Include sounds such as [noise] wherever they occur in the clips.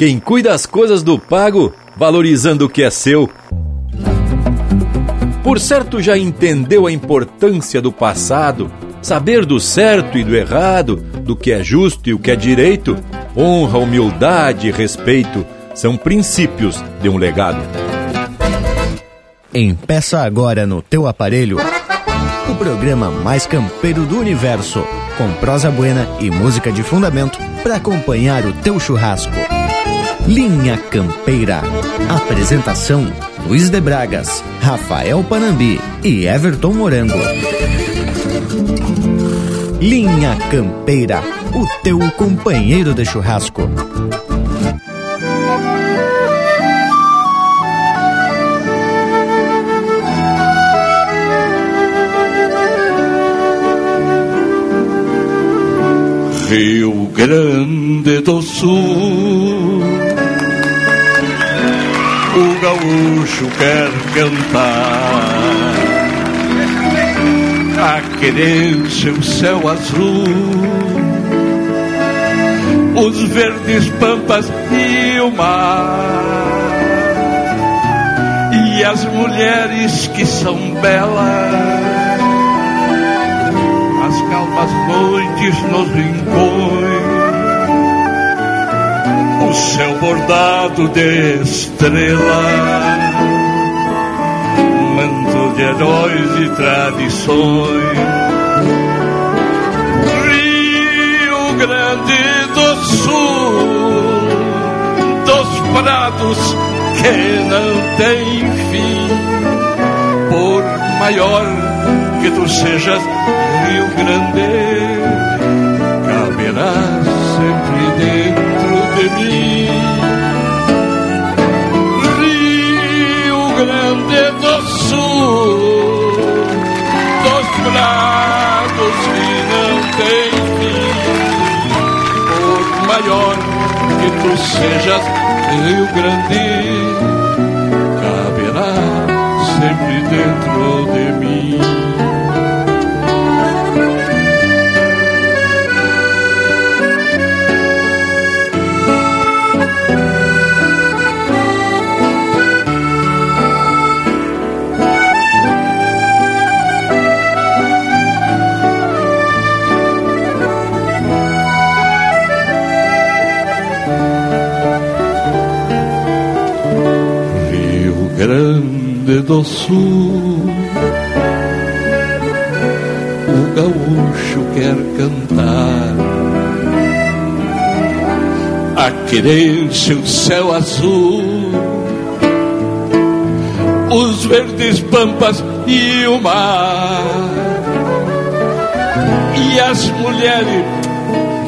Quem cuida as coisas do pago, valorizando o que é seu. Por certo já entendeu a importância do passado, saber do certo e do errado, do que é justo e o que é direito, honra, humildade e respeito são princípios de um legado. Empeça agora no teu aparelho o programa mais campeiro do universo, com prosa buena e música de fundamento para acompanhar o teu churrasco. Linha Campeira. Apresentação: Luiz de Bragas, Rafael Panambi e Everton Morango. Linha Campeira, o teu companheiro de churrasco. Rio Grande do Sul. O gaúcho quer cantar. A querência, o céu azul, os verdes pampas e o mar, e as mulheres que são belas as calmas noites nos rincões, o céu bordado de estrelas, manto de heróis e tradições. Rio Grande do Sul, dos prados que não tem fim, por maior que tu sejas Rio Grande, maior que tu sejas, Rio Grande, caberá sempre dentro de mim. Grande do Sul. O gaúcho quer cantar. A querência, o céu azul, os verdes pampas e o mar, e as mulheres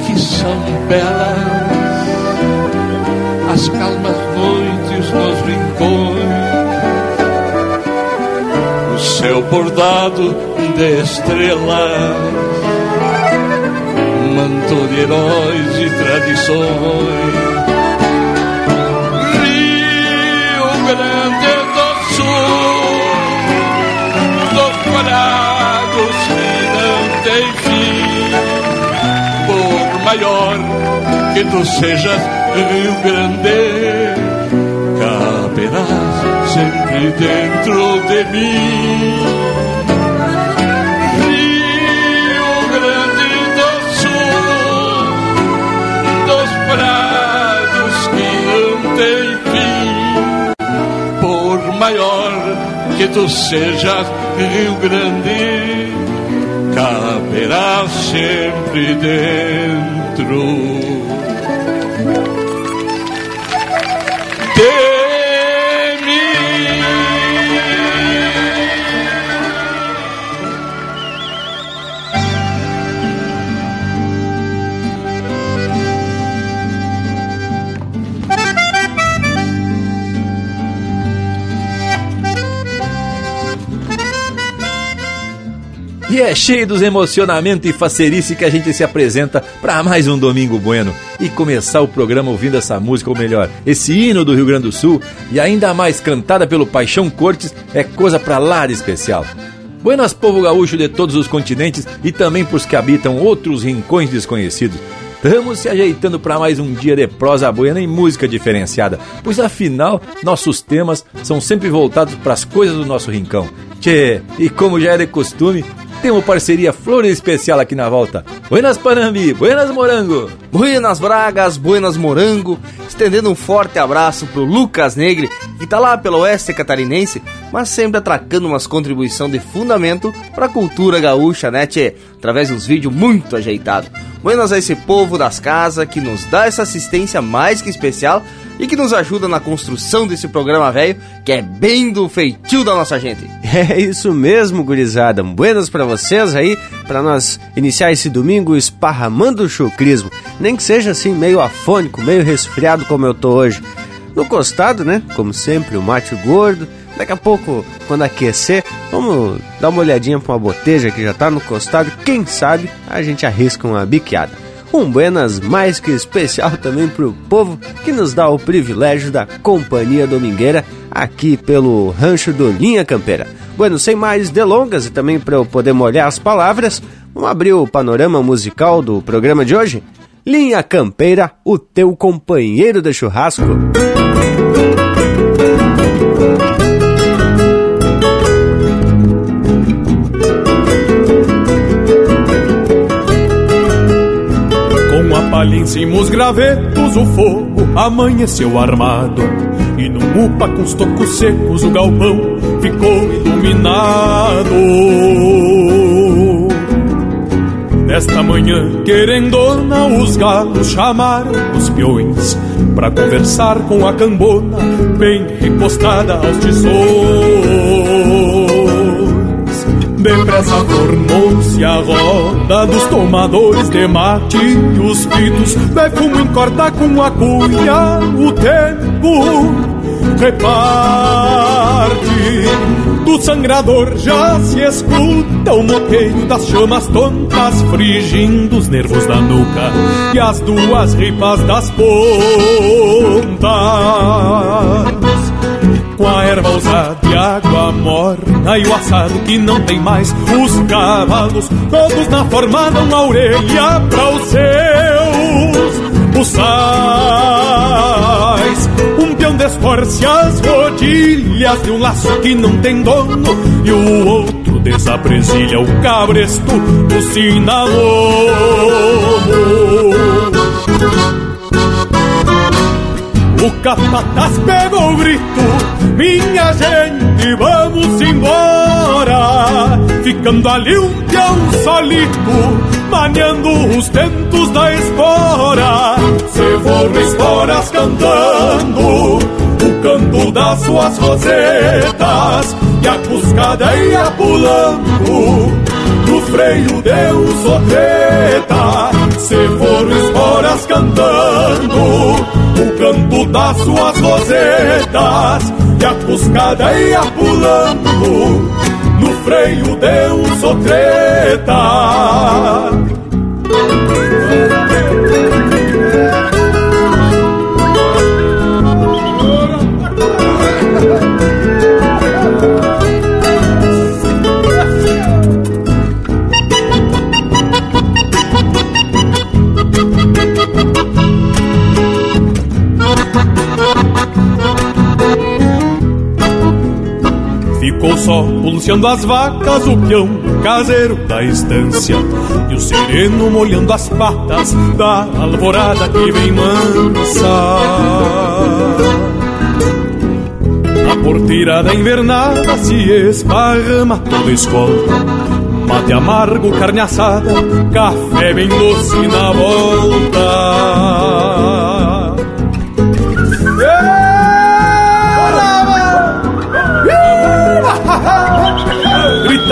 que são belas, as calmas noites nos rincões céu bordado de estrelas, manto de heróis e tradições. Rio Grande do Sul, dos prados que não tem fim, por maior que tu sejas, Rio Grande, caberás sempre dentro de mim. Rio Grande do Sul, dos prados que não tem fim, por maior que tu sejas, Rio Grande, caberá sempre dentro. E é cheio dos emocionamentos e facerice que a gente se apresenta para mais um Domingo Bueno e começar o programa ouvindo essa música, ou melhor, esse hino do Rio Grande do Sul e ainda mais cantada pelo Paixão Cortes é coisa pra lá de especial. Buenas povo gaúcho de todos os continentes e também pros que habitam outros rincões desconhecidos. estamos se ajeitando para mais um dia de prosa buena e música diferenciada, pois afinal nossos temas são sempre voltados para as coisas do nosso rincão. Tchê, e como já é de costume, temos parceria Flores Especial aqui na volta. Buenas Panambi, buenas Morango. Buenas Bragas, buenas Morango. Estendendo um forte abraço pro Lucas Negre, que tá lá pelo oeste catarinense, mas sempre atracando umas contribuição de fundamento pra cultura gaúcha, né, tchê? Através de uns vídeos muito ajeitados. Buenas a esse povo das casas que nos dá essa assistência mais que especial e que nos ajuda na construção desse programa velho, que é bem do feitio da nossa gente. [laughs] É isso mesmo, gurizada. Buenas para vocês aí, para nós iniciar esse domingo esparramando o chucrismo. Nem que seja assim, meio afônico, meio resfriado como eu tô hoje. No costado, né? Como sempre, o mate gordo. Daqui a pouco, quando aquecer, vamos dar uma olhadinha pra uma boteja que já tá no costado. Quem sabe a gente arrisca uma biqueada. Um buenas mais que especial também pro povo que nos dá o privilégio da companhia domingueira aqui pelo rancho do Linha Campeira. Bueno, sem mais delongas e também para eu poder molhar as palavras, vamos abrir o panorama musical do programa de hoje? Linha Campeira, o teu companheiro de churrasco. Com a palha em cima os gravetos, o fogo amanheceu armado. E no mupa com os tocos secos o galpão ficou iluminado. Nesta manhã, querendona, os galos chamaram os peões Pra conversar com a cambona, bem recostada aos tições Depressa formou-se a roda dos tomadores de mate. E os pitos de fumo encorta com a cunha O tempo reparte. Do sangrador já se escuta o moteio das chamas tontas Frigindo os nervos da nuca e as duas ripas das pontas com a erva usada e água morna e o assado que não tem mais. Os cavalos todos na forma dão a orelha para os seus buçais. Um peão desforce as rodilhas de um laço que não tem dono e o outro desapresilha o cabresto do cinamomo o capataz pegou o grito, minha gente, vamos embora. Ficando ali um peão solito, maniando os tentos da espora. Se for esporas cantando, o canto das suas rosetas, e a cuscada ia pulando, no freio deu sotreta. Se for esporas cantando, o canto das suas rosetas e a cuscada ia pulando no freio de um sotreta. Só pulseando as vacas o peão caseiro da estância E o sereno molhando as patas da alvorada que vem mansa. A porteira da invernada se esparrama toda escolta Mate amargo, carne assada, café bem doce na volta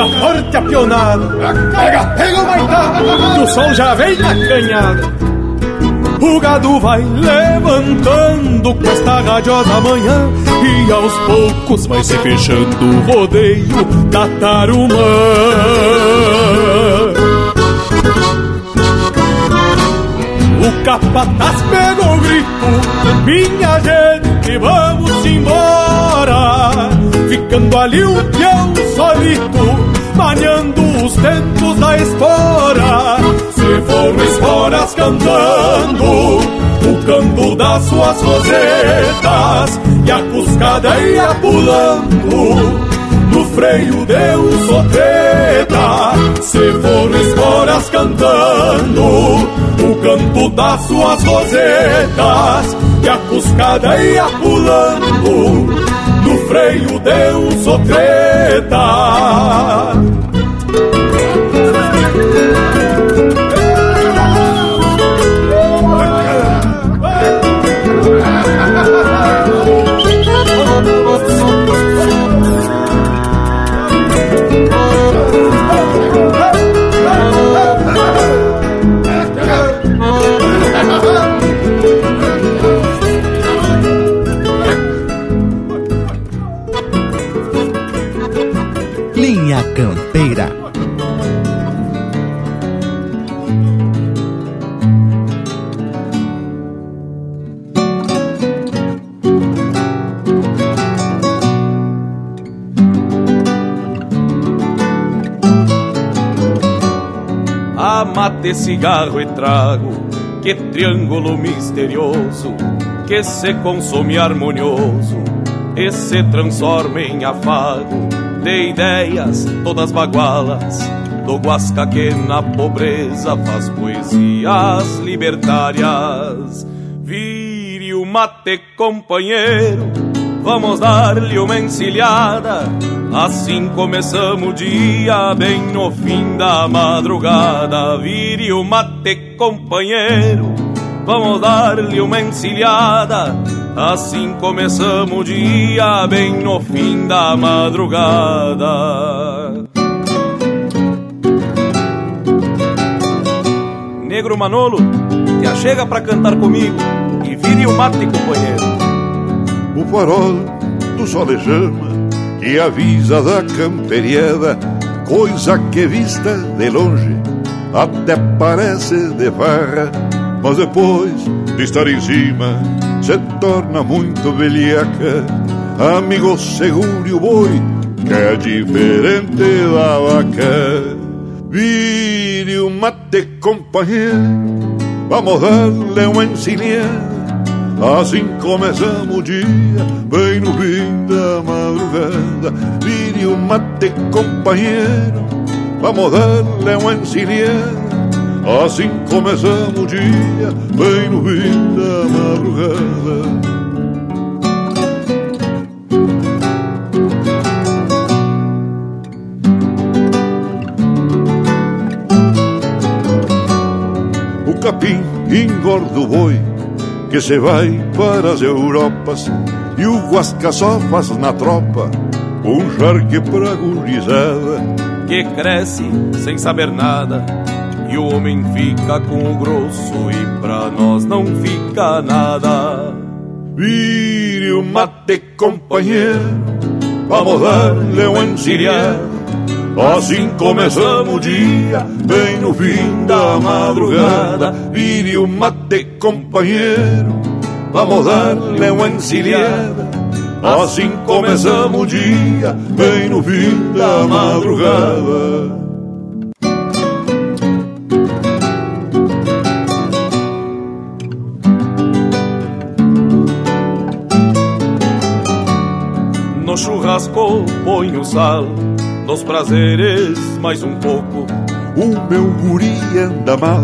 grita forte a pionada. Pega, pega o maitá, que o sol já vem na canhada. O gado vai levantando com esta radiosa manhã. E aos poucos vai se fechando o rodeio da tarumã. O capataz pegou o grito. Minha gente, vamos embora. Ficando ali um peão solito, manhando os tentos da espora. Se for for esporas cantando o canto das suas rosetas e a cuscada ia pulando. No freio de um sotreta Se for esporas cantando O canto das suas rosetas E a cuscada ia pulando. No freio de um sotreta Campeira. A mate, cigarro e trago, que triângulo misterioso, que se consome harmonioso e se transforma em afago de ideias todas bagualas do Guasca que na pobreza faz poesias libertárias. Vire o mate, companheiro, vamos dar-lhe uma encilhada. Assim começamos o dia, bem no fim da madrugada. Vire o mate, companheiro, vamos dar-lhe uma encilhada. Assim começamos o dia, bem no fim da madrugada. Negro Manolo, te achega pra cantar comigo e vire o mate, companheiro. O farol do solejama que avisa da camperiada, coisa que vista de longe até parece de farra, mas depois de estar em cima se torna muito velhaca. Amigo, segure o boi, que é diferente da vaca. Vire o mate, companheiro, vamos dar-lhe uma encilhada. Assim começamos o dia, bem no fim da madrugada. Vire o mate, companheiro, vamos dar-lhe uma encilhada. Assim começamos o dia, bem no fim da madrugada. O capim engorda o boi que se vai para as Europas e o guasca só faz na tropa um charque pra gurizada que cresce sem saber nada e o homem fica com o grosso e pra nós não fica nada. Vire o mate, companheiro, vamos dar-lhe encilhada. Assim começamos o dia, bem no fim da madrugada. Vire o mate, companheiro, vamos dar-lhe encilhada. Assim começamos o dia, bem no fim da madrugada. Churrasco ponho sal Nos prazeres mais um pouco. O meu guri anda mal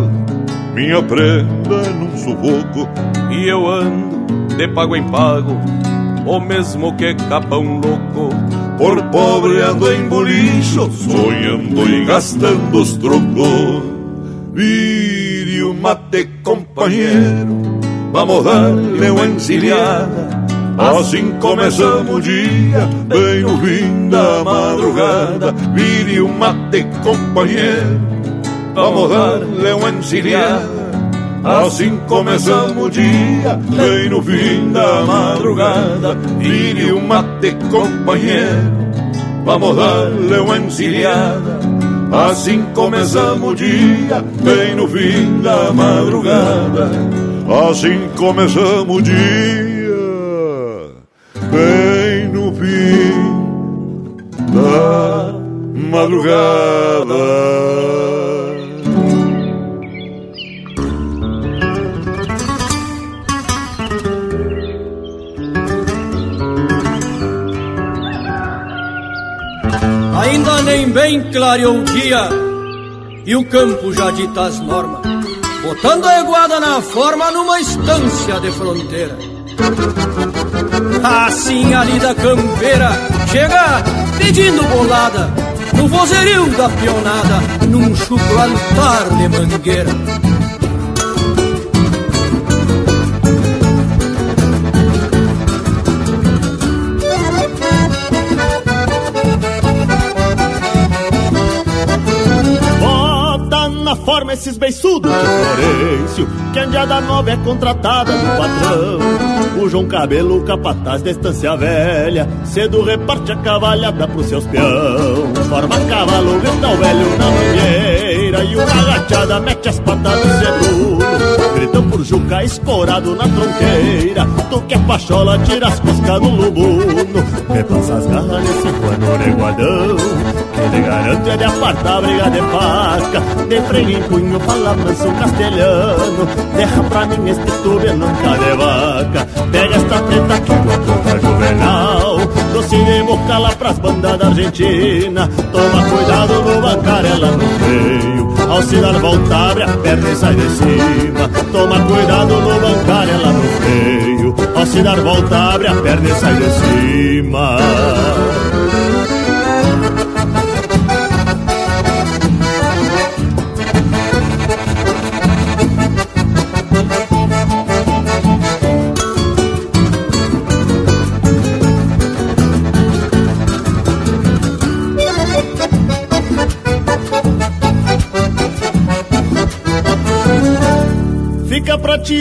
Minha prenda num sufoco. E eu ando de pago em pago O mesmo que capão louco. Por pobre ando em bolicho Sonhando e gastando os trocos Vire o mate companheiro Vamos dar-lhe uma encilhada Assim começamos o dia, bem no fim da madrugada. Vire o mate, companheiro, vamos dar-lhe uma. Assim começamos o dia, bem no fim da madrugada. Vire o mate, companheiro, vamos dar-lhe uma. Assim começamos o dia, bem no fim da madrugada. Assim começamos o dia bem no fim da madrugada. Ainda nem bem clareou o dia e o campo já dita as normas, botando a eguada na forma numa estância de fronteira. Assim ali da campeira chega pedindo bolada no vozerio da pionada, num chucro altar de mangueira. Forma esses beiçudos de Florencio Que a Indiada Nova é contratada do patrão. O João Cabelo, capataz da estância velha Cedo reparte a cavalhada pros seus peão. Forma cavalo, grita o velho na mangueira E uma agachada mete as patas no cebulo Gritam por Juca escorado na tronqueira Tu que é pachola, tira as coscas do lubuno. Repassa as garras nesse pano Lhe garante é de apartar briga de faca De freio em punho, fala manso castelhano. Derra pra mim este tube nunca de vaca. Pega esta teta que tua contra juvenal Doce de boca lá pras bandas da Argentina. Toma cuidado no bancário lá no freio. Ao se dar volta abre a perna e sai de cima. Toma cuidado no bancário lá no freio. Ao se dar volta abre a perna e sai de cima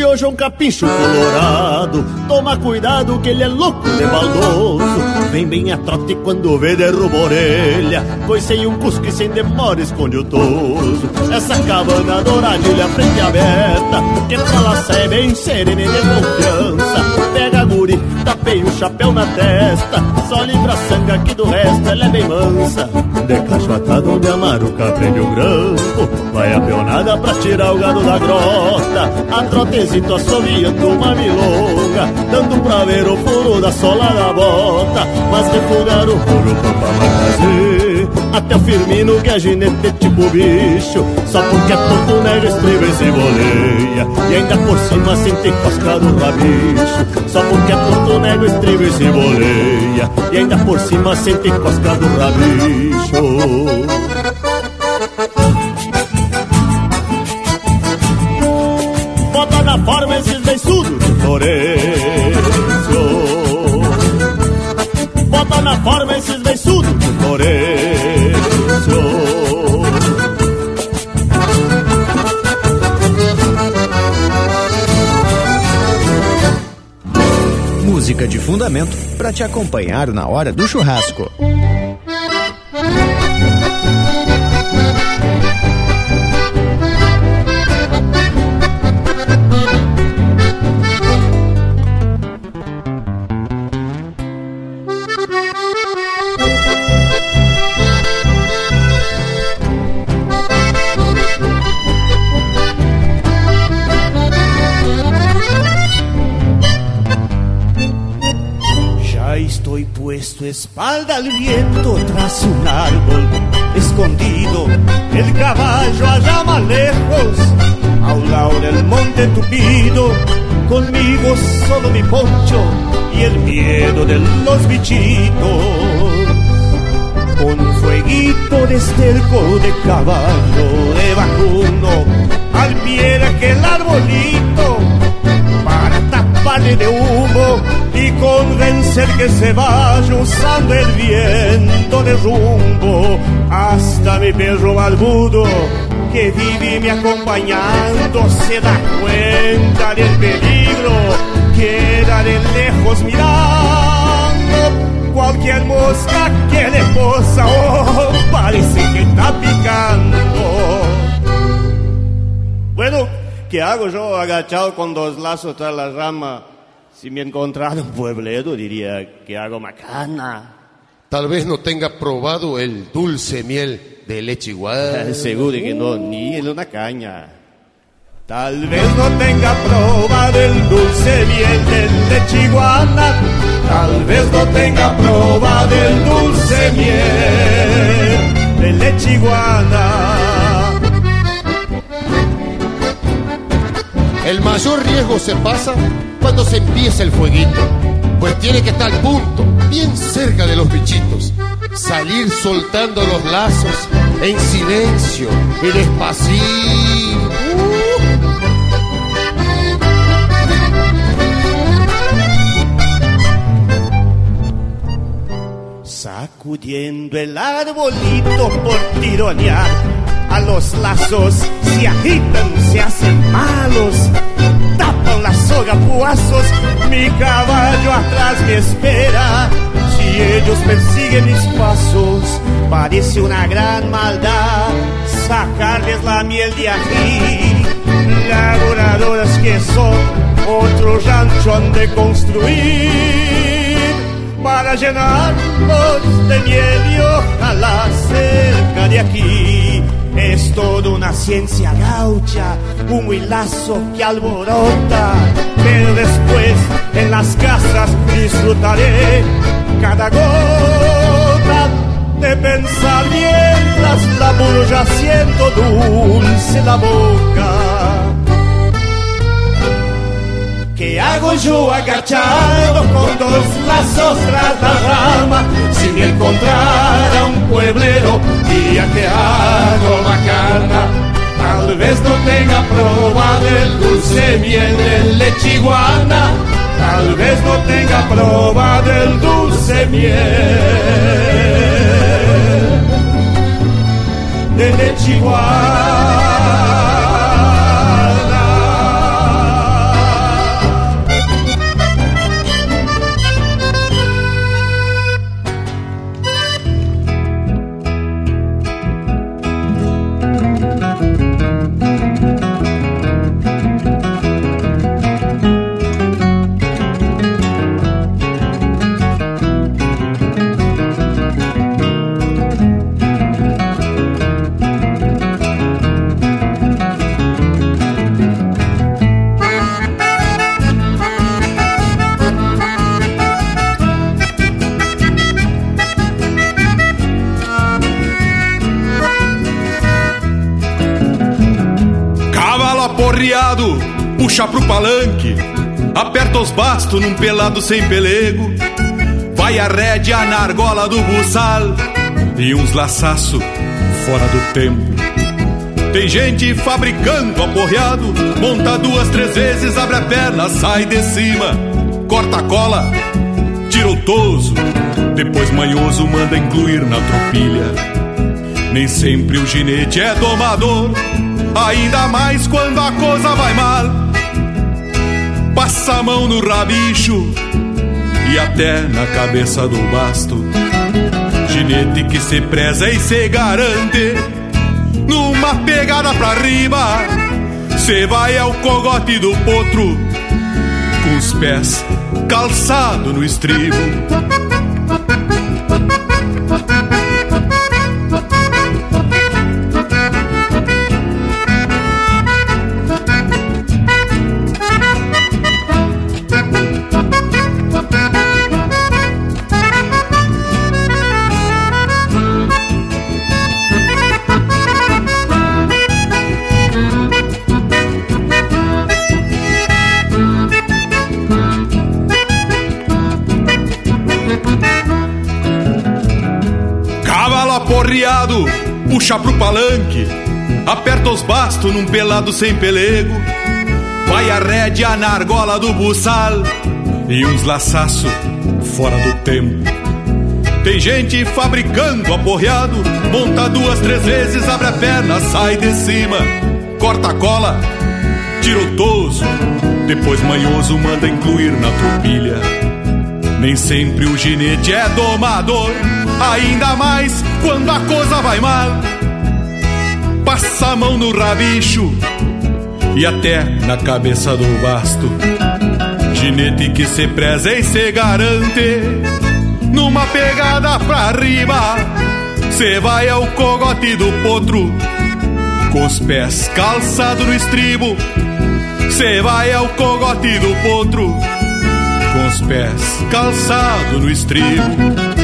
hoje é um capincho colorado. Toma cuidado que ele é louco de baldoso. Vem bem a trote quando vê derruba a orelha. Pois sem um cusco e sem demora esconde o toso. Essa cabana douradilha frente aberta. Que pra lá sai bem serena e de confiança. Pega guri, tapei o chapéu na testa Só livra a sanga que do resto ela é bem mansa. De cachotada onde a maruca prende o grampo Vai a peonada pra tirar o gado da grota. A trotezito assoviando uma milonga Dando pra ver o furo da sola da bota. Mas refugar o furo pra fazer Até o Firmino que é ginete tipo bicho. Só porque é todo negro estriba e se boleia E ainda por cima sente cosca do rabicho. Só porque é todo negro estriba e se boleia E ainda por cima sente cosca do rabicho fundamento para te acompanhar na hora do churrasco. Espalda al viento tras un árbol escondido, el caballo allá más lejos, a un lado del monte tupido, conmigo solo mi poncho y el miedo de los bichitos. Con fueguito de esterco de caballo de convencer que se vaya usando el viento de rumbo. Hasta mi perro barbudo que vive me acompañando se da cuenta del peligro queda de lejos mirando. Cualquier mosca que le posa oh, parece que está picando. Bueno ¿qué hago yo agachado con dos lazos tras la rama si me encontrara un puebledo, diría que hago macana. Tal vez no tenga probado el dulce miel de leche igual. [laughs] Seguro que no, ni en una caña. Tal vez no tenga probado el dulce miel de leche iguana. Tal vez no tenga probado el dulce miel de leche iguana. El mayor riesgo se pasa cuando se empieza el fueguito, pues tiene que estar al punto, bien cerca de los bichitos. Salir soltando los lazos en silencio y despacito. Sacudiendo el arbolito por tironear, a los lazos se agitan, se hacen malos, tapan la soga puazos, mi caballo atrás me espera. Si ellos persiguen mis pasos, parece una gran maldad sacarles la miel de aquí. Laboradoras que son, otro rancho han de construir para llenarlos de miel y ojalá cerca de aquí. Es toda una ciencia gaucha, un huilazo que alborota, pero después en las casas disfrutaré cada gota de pensar mientras la ya siento dulce la boca. Hago yo agachado con dos lazos tras la rama? Si me encontrara un pueblero, diría que hago macana. Tal vez no tenga probado el dulce miel de lechiguana. Tal vez no tenga probado el dulce miel de lechiguana. Puxa pro palanque, aperta os bastos num pelado sem pelego, vai a rédea na argola do buçal e uns laçaço fora do tempo. Tem gente fabricando aporreado, monta duas, três vezes, abre a perna, sai de cima, corta a cola, tira o toso, depois manhoso manda incluir na tropilha. Nem sempre o ginete é domador, ainda mais quando a coisa vai mal. Passa a mão no rabicho e até na cabeça do basto. Ginete que se preza e se garante, numa pegada pra riba, cê vai ao cogote do potro, com os pés calçado no estribo. Aporreado, puxa pro palanque, aperta os bastos num pelado sem pelego, vai a rédea na argola do buçal e uns laçaço fora do tempo. Tem gente fabricando aporreado, monta duas, três vezes, abre a perna, sai de cima, corta a cola, tira o toso, depois manhoso manda incluir na tropilha. Nem sempre o ginete é domador, ainda mais quando a coisa vai mal. Passa a mão no rabicho e até na cabeça do basto. Ginete que se preza e se garante, numa pegada pra riba, cê vai ao cogote do potro, com os pés calçados no estribo. Cê vai ao cogote do potro, com os pés calçados no estribo.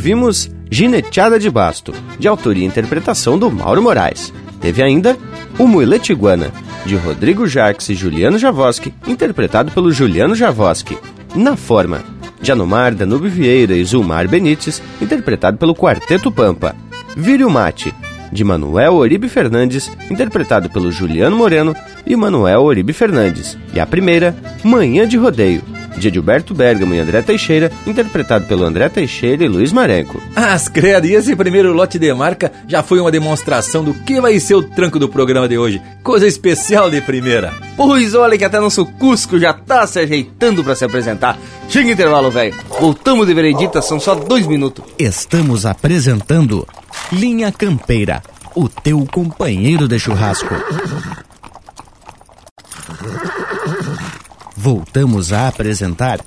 Ouvimos Gineteada de Basto, de autoria e interpretação do Mauro Moraes. Teve ainda O Muilete Iguana, de Rodrigo Jacques e Juliano Javoski, interpretado pelo Juliano Javoski. Na Forma, de Anomar, Danube Vieira e Zulmar Benites, interpretado pelo Quarteto Pampa. Vire o Mate, de Manuel Oribe Fernandes, interpretado pelo Juliano Moreno e Manuel Oribe Fernandes. E a primeira, Manhã de Rodeio, de Edilberto Bergamo e André Teixeira, interpretado pelo André Teixeira e Luiz Marenco. As credo, e esse primeiro lote de marca já foi uma demonstração do que vai ser o tranco do programa de hoje. Coisa especial de primeira. Pois olha que até nosso Cusco já tá se ajeitando para se apresentar. Chega intervalo, velho. Voltamos de veredita, são só dois minutos. Estamos apresentando Linha Campeira, o teu companheiro de churrasco. Voltamos a apresentar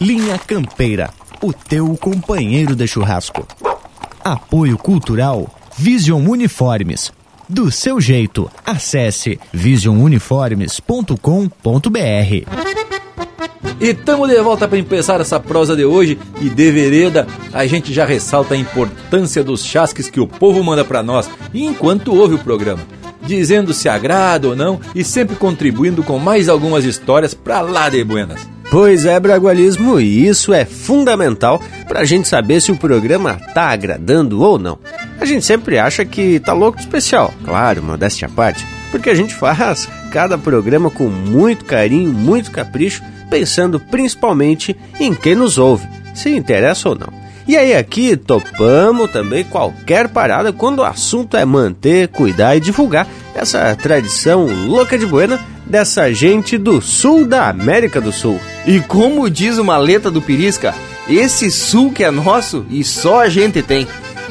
Linha Campeira, o teu companheiro de churrasco. Apoio Cultural Vision Uniformes. Do seu jeito, acesse visionuniformes.com.br. E tamo de volta para empezar essa prosa de hoje e de vereda, a gente já ressalta a importância dos chasques que o povo manda para nós enquanto ouve o programa, dizendo se agrada ou não e sempre contribuindo com mais algumas histórias para lá de buenas. Pois é, Bragualismo, e isso é fundamental para a gente saber se o programa tá agradando ou não. A gente sempre acha que tá louco especial, claro, modéstia à parte, porque a gente faz cada programa com muito carinho, muito capricho, pensando principalmente em quem nos ouve, se interessa ou não. E aí aqui topamos também qualquer parada quando o assunto é manter, cuidar e divulgar essa tradição louca de buena dessa gente do sul da América do Sul. E como diz uma letra do Pirisca, esse sul que é nosso e só a gente tem.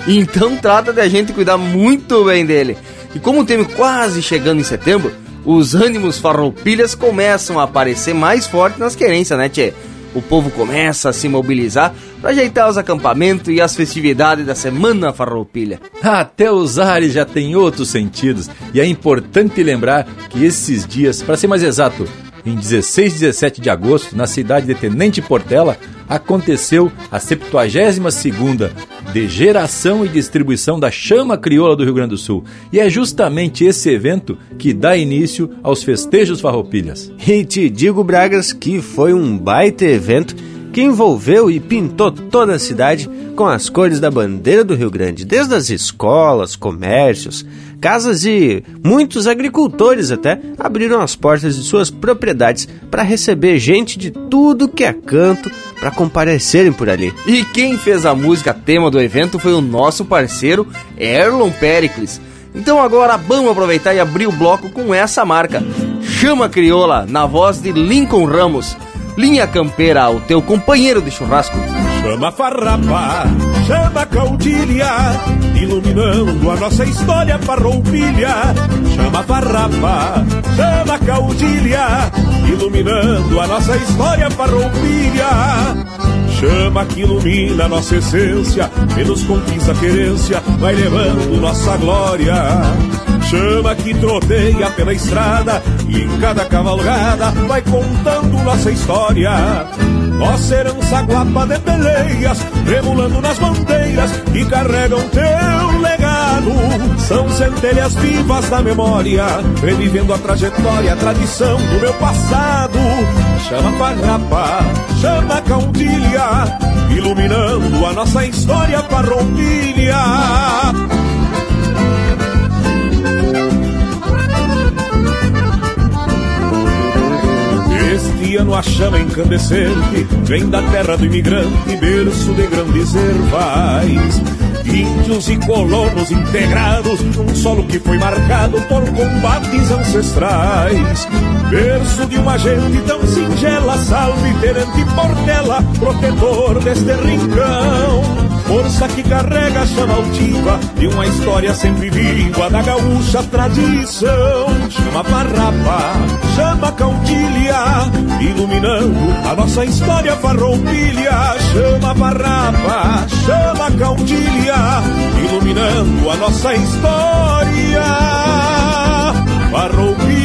Então trata de a gente cuidar muito bem dele. E como temos quase chegando em setembro, os ânimos farroupilhas começam a aparecer mais fortes nas querências, né, tchê? O povo começa a se mobilizar para ajeitar os acampamentos e as festividades da Semana Farroupilha. Até os ares já têm outros sentidos e é importante lembrar que esses dias, para ser mais exato, em 16 e 17 de agosto, na cidade de Tenente Portela, aconteceu a 72ª de geração e distribuição da chama crioula do Rio Grande do Sul. E é justamente esse evento que dá início aos festejos farroupilhas. E te digo, Bragas, que foi um baita evento que envolveu e pintou toda a cidade com as cores da bandeira do Rio Grande, desde as escolas, comércios, casas e muitos agricultores até abriram as portas de suas propriedades para receber gente de tudo que é canto para comparecerem por ali. E quem fez a música tema do evento foi o nosso parceiro Erlon Pericles. Então agora vamos aproveitar e abrir o bloco com essa marca. Chama Crioula, na voz de Lincoln Ramos. Linha Campeira, o teu companheiro de churrasco. Chama farrapa, chama caudilha, iluminando a nossa história farroupilha. Chama farrapa, chama caudilha, iluminando a nossa história farroupilha. Chama que ilumina a nossa essência, e nos conquista querência, vai levando nossa glória. Chama que troteia pela estrada e em cada cavalgada vai contando nossa história. Nossa herança guapa de peleias, remulando nas bandeiras que carregam teu legado. São centelhas vivas da memória, revivendo a trajetória, a tradição do meu passado. Chama farrapa, chama caudilha, iluminando a nossa história farroupilha. Este ano a chama incandescente vem da terra do imigrante, berço de grandes ervais. Índios e colonos integrados num solo que foi marcado por combates ancestrais. Berço de uma gente tão singela, salve Tenente Portela, protetor deste rincão. Força que carrega a chama altiva de uma história sempre viva da gaúcha tradição. Chama farrapa, chama caudilha, iluminando a nossa história farroupilha. Chama farrapa, chama caudilha, iluminando a nossa história farroupilha.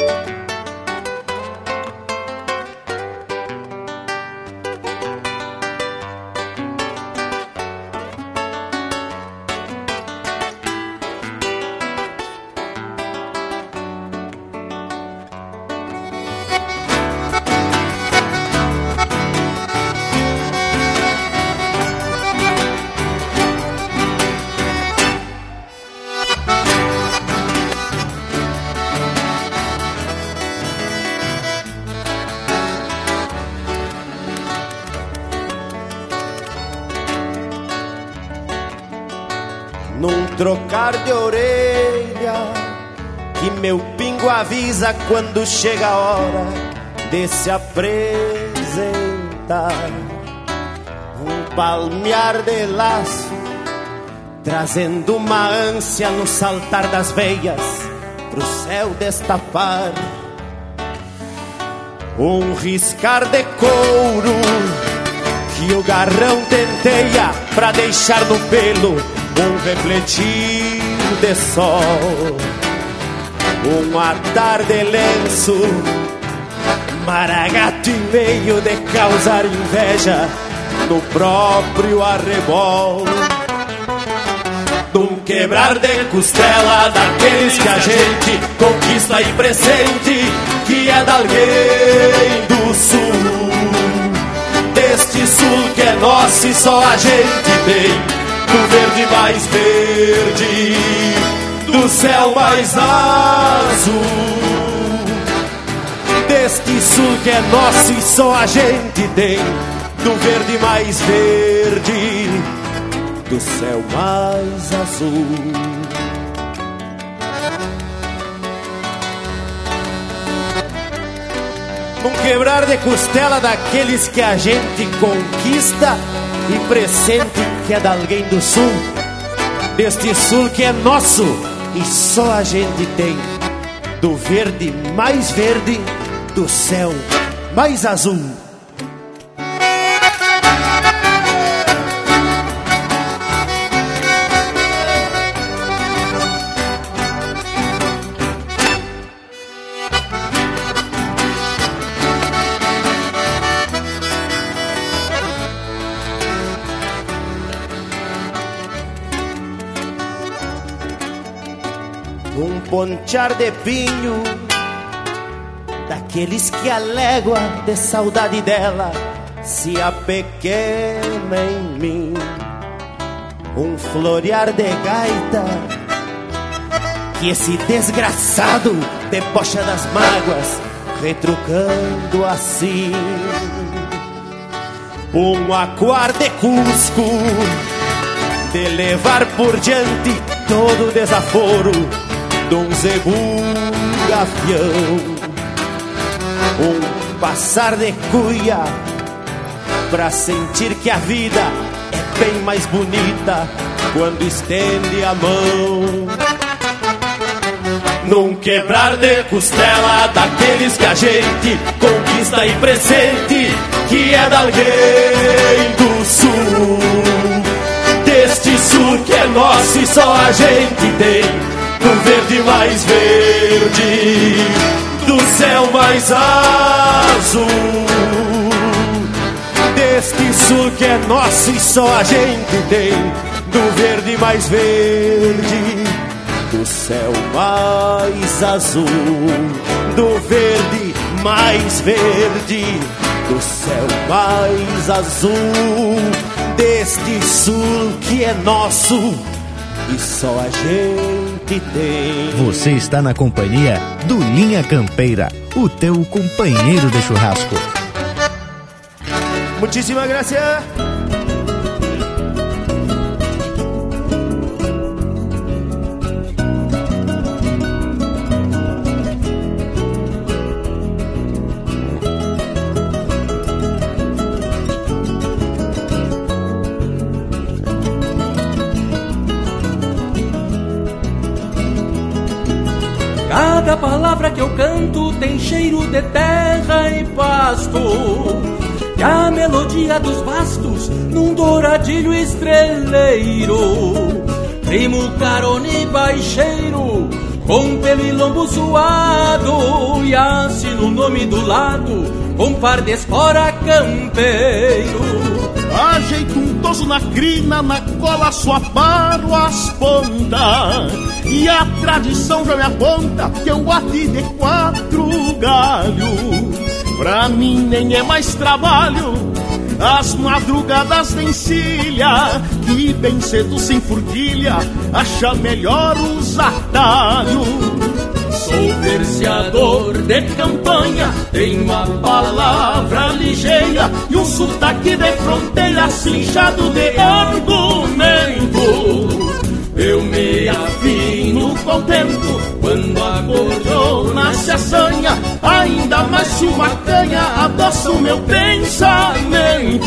Quando chega a hora de se apresentar. Um palmear de laço trazendo uma ânsia no saltar das veias pro céu destapar. Um riscar de couro que o garrão tenteia pra deixar no pelo um refletir de sol, um atar de lenço, maragato e meio de causar inveja no próprio arrebol. Num quebrar de costela daqueles que a gente conquista e presente, que é da alguém do sul. Deste sul que é nosso e só a gente tem do verde mais verde, do céu mais azul. Deste sul que é nosso e só a gente tem, do verde mais verde, do céu mais azul. Num quebrar de costela daqueles que a gente conquista e presente que é de alguém do sul, deste sul que é nosso e só a gente tem, do verde mais verde, do céu mais azul. Ponchar de pinho daqueles que a légua de saudade dela se apequena em mim. Um florear de gaita que esse desgraçado debocha das mágoas, retrucando assim. Um aquar de cusco de levar por diante todo o desaforo de um zebu gafião. Um passar de cuia pra sentir que a vida é bem mais bonita quando estende a mão. Num quebrar de costela daqueles que a gente conquista e presente, que é da alguém do sul. Deste sul que é nosso e só a gente tem, do verde mais verde, do céu mais azul. Deste sul que é nosso e só a gente tem, do verde mais verde do céu mais azul, do verde mais verde, do céu mais azul, deste sul que é nosso e só a gente Você está na companhia do Linha Campeira, o teu companheiro de churrasco. Muitíssimas gracias. Cada palavra que eu canto tem cheiro de terra e pasto. E a melodia dos bastos num douradilho estreleiro. Primo carone baixeiro com pelo e lombo suado. E assino o nome do lado com par de espora campeiro. Ajeito um toso na crina, na cola só paro as pontas E a tradição já me aponta que eu bati de quatro galhos. Pra mim nem é mais trabalho. As madrugadas de encilha Que bem cedo sem furquilha Acha melhor os atalhos. Sou verseador de campanha, tenho a palavra ligeira e um sotaque de fronteira cinchado de argumento. Eu me afino contento quando a corona se assanha, ainda mais uma canha adoça o meu pensamento.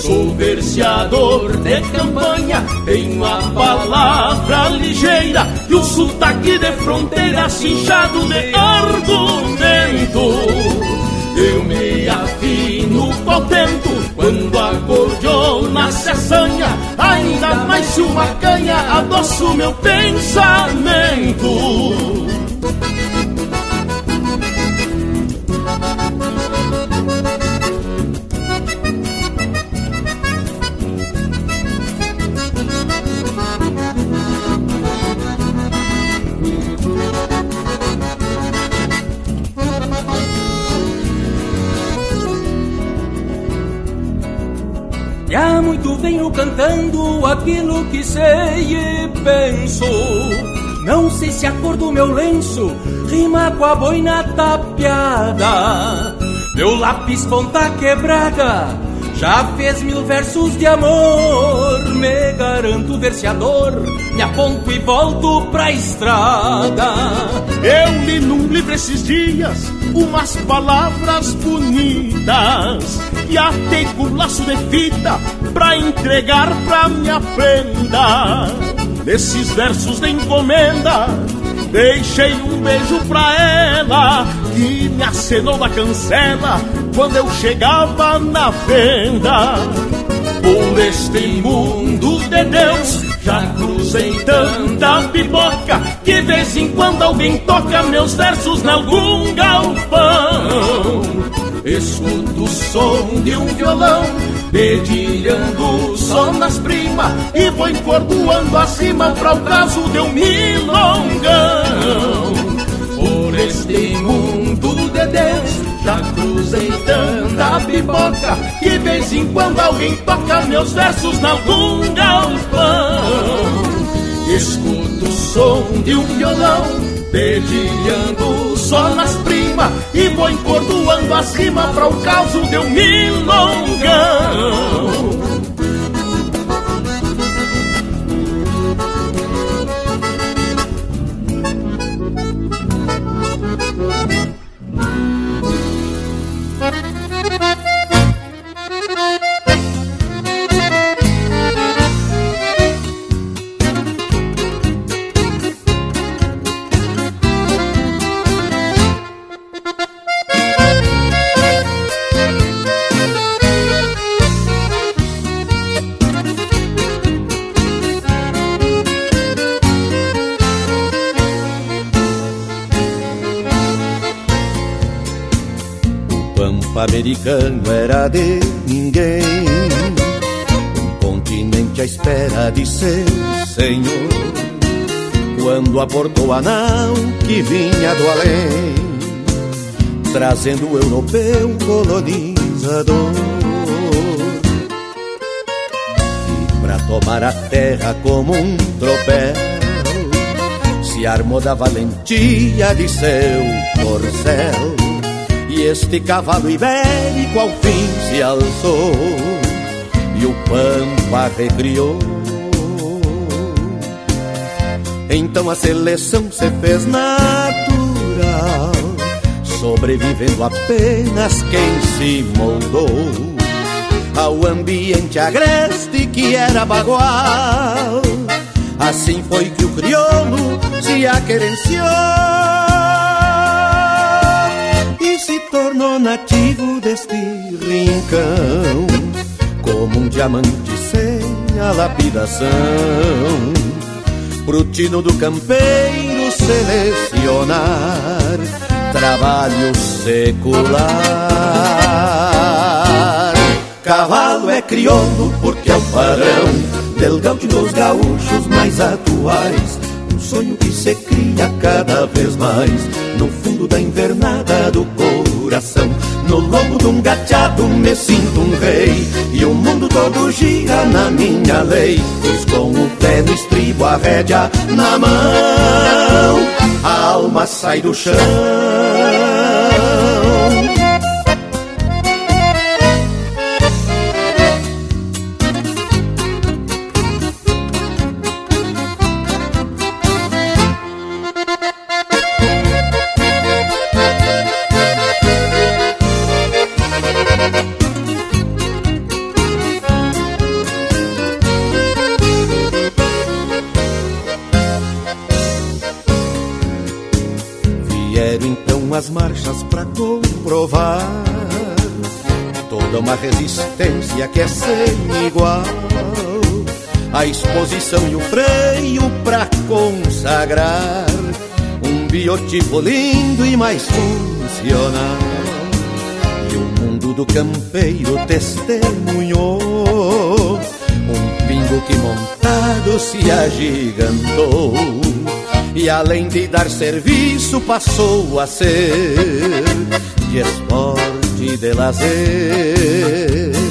Sou verseador de campanha, tenho a palavra ligeira e o sotaque de fronteira cinchado de argumento. Eu me afino contento quando a cordiona se assanha Ainda mais uma canha adoça o meu pensamento E há muito venho cantando aquilo que sei e penso. Não sei se a cor do meu lenço rima com a boina tapeada. Meu lápis ponta quebrada já fez mil versos de amor. Me garanto verseador, me aponto e volto pra estrada. Eu li num livro esses dias umas palavras bonitas e atei com laço de fita pra entregar pra minha prenda. Nesses versos de encomenda, deixei um beijo pra ela que me acenou na cancela quando eu chegava na venda. Por este mundo de Deus já cruzei tanta pipoca que vez em quando alguém toca meus versos em algum galpão. Escuto o som de um violão dedilhando só nas primas e vou encordoando acima para o caso de um milongão. Por este mundo de Deus já cruzei tanta pipoca que vez em quando alguém toca meus versos em algum galpão. Escuto o som de um violão dedilhando só nas primas e vou encordoando acima para o caso de um milongão. Americano era de ninguém. Um continente à espera de ser senhor. Quando aportou a nau que vinha do além, trazendo o europeu colonizador. E pra tomar a terra como um tropel, se armou da valentia de seu corcel e este cavalo ibérico ao fim se alçou E o pampa recriou. Então a seleção se fez natural Sobrevivendo apenas quem se moldou Ao ambiente agreste que era bagual. Assim foi que o crioulo se aquerenciou se tornou nativo deste rincão, como um diamante sem a lapidação. Pro tino do campeiro selecionar trabalho secular. Cavalo é crioulo porque é o parão del gaúcho dos gaúchos mais atuais. Sonho que se cria cada vez mais. No fundo da invernada do coração. No lombo de um gateado me sinto um rei. E o mundo todo gira na minha lei. Pois com o pé no estribo, a rédea na mão A alma sai do chão resistência que é sem igual. A exposição e o freio para consagrar um biotipo lindo e mais funcional. E o mundo do campeiro testemunhou um pingo que montado se agigantou e além de dar serviço passou a ser de esporte e de lazer.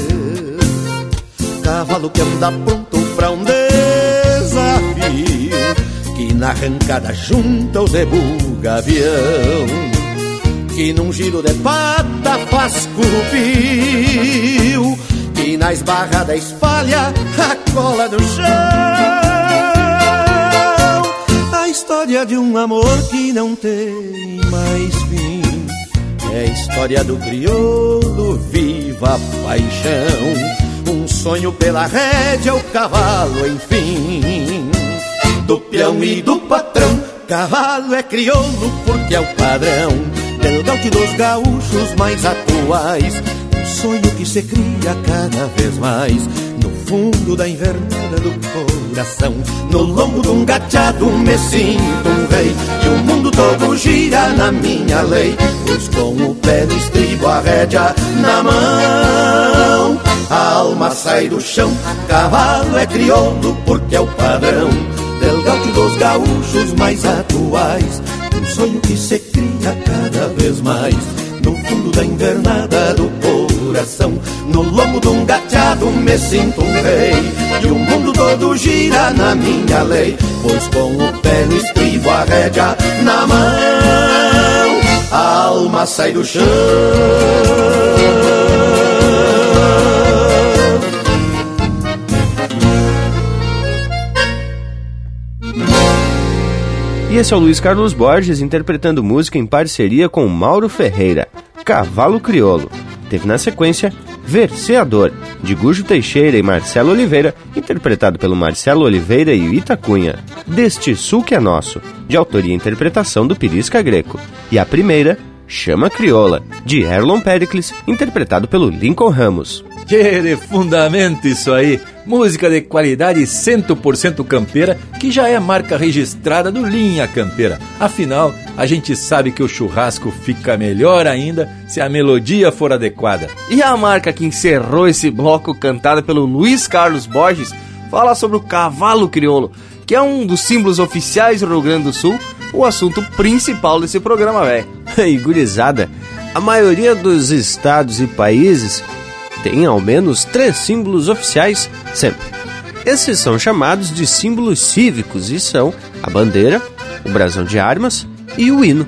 Cavalo que anda pronto pra um desafio, que na arrancada junta o zebu gavião, que num giro de pata faz curupio, que na esbarrada espalha a cola no chão história de um amor que não tem mais fim. É a história do crioulo, viva a paixão. Um sonho pela rédea, o cavalo, enfim. Do peão e do patrão, cavalo é crioulo porque é o padrão. Del gaúcho dos gaúchos mais atuais. Um sonho que se cria cada vez mais no fundo da invernada do coração. No lombo de um gateado me sinto um rei e o mundo todo gira na minha lei. Pois com o pé no estribo, a rédea na mão, a alma sai do chão. Cavalo é crioulo porque é o padrão del dos gaúchos mais atuais. Um sonho que se cria cada vez mais no fundo da invernada do coração. No lombo de um gateado me sinto um rei E o mundo todo gira na minha lei Pois com o pé no estribo, a rédea na mão A alma sai do chão E esse é o Luiz Carlos Borges interpretando música em parceria com Mauro Ferreira, Cavalo Criolo. Teve na sequência Verseador, de Gujo Teixeira e Marcelo Oliveira, interpretado pelo Marcelo Oliveira e Ita Cunha. Deste Sul que é Nosso, de autoria e interpretação do Pirisca Greco. E a primeira, Chama Crioula, de Erlon Pericles, interpretado pelo Lincoln Ramos. Que fundamento isso aí! Música de qualidade 100% campeira, que já é marca registrada do Linha Campeira. Afinal, a gente sabe que o churrasco fica melhor ainda se a melodia for adequada. E a marca que encerrou esse bloco cantada pelo Luiz Carlos Borges fala sobre o cavalo crioulo, que é um dos símbolos oficiais do Rio Grande do Sul, o assunto principal desse programa, velho. [laughs] e gurizada, a maioria dos estados e países tem ao menos três símbolos oficiais sempre. Esses são chamados de símbolos cívicos e são a bandeira, o brasão de armas e o hino.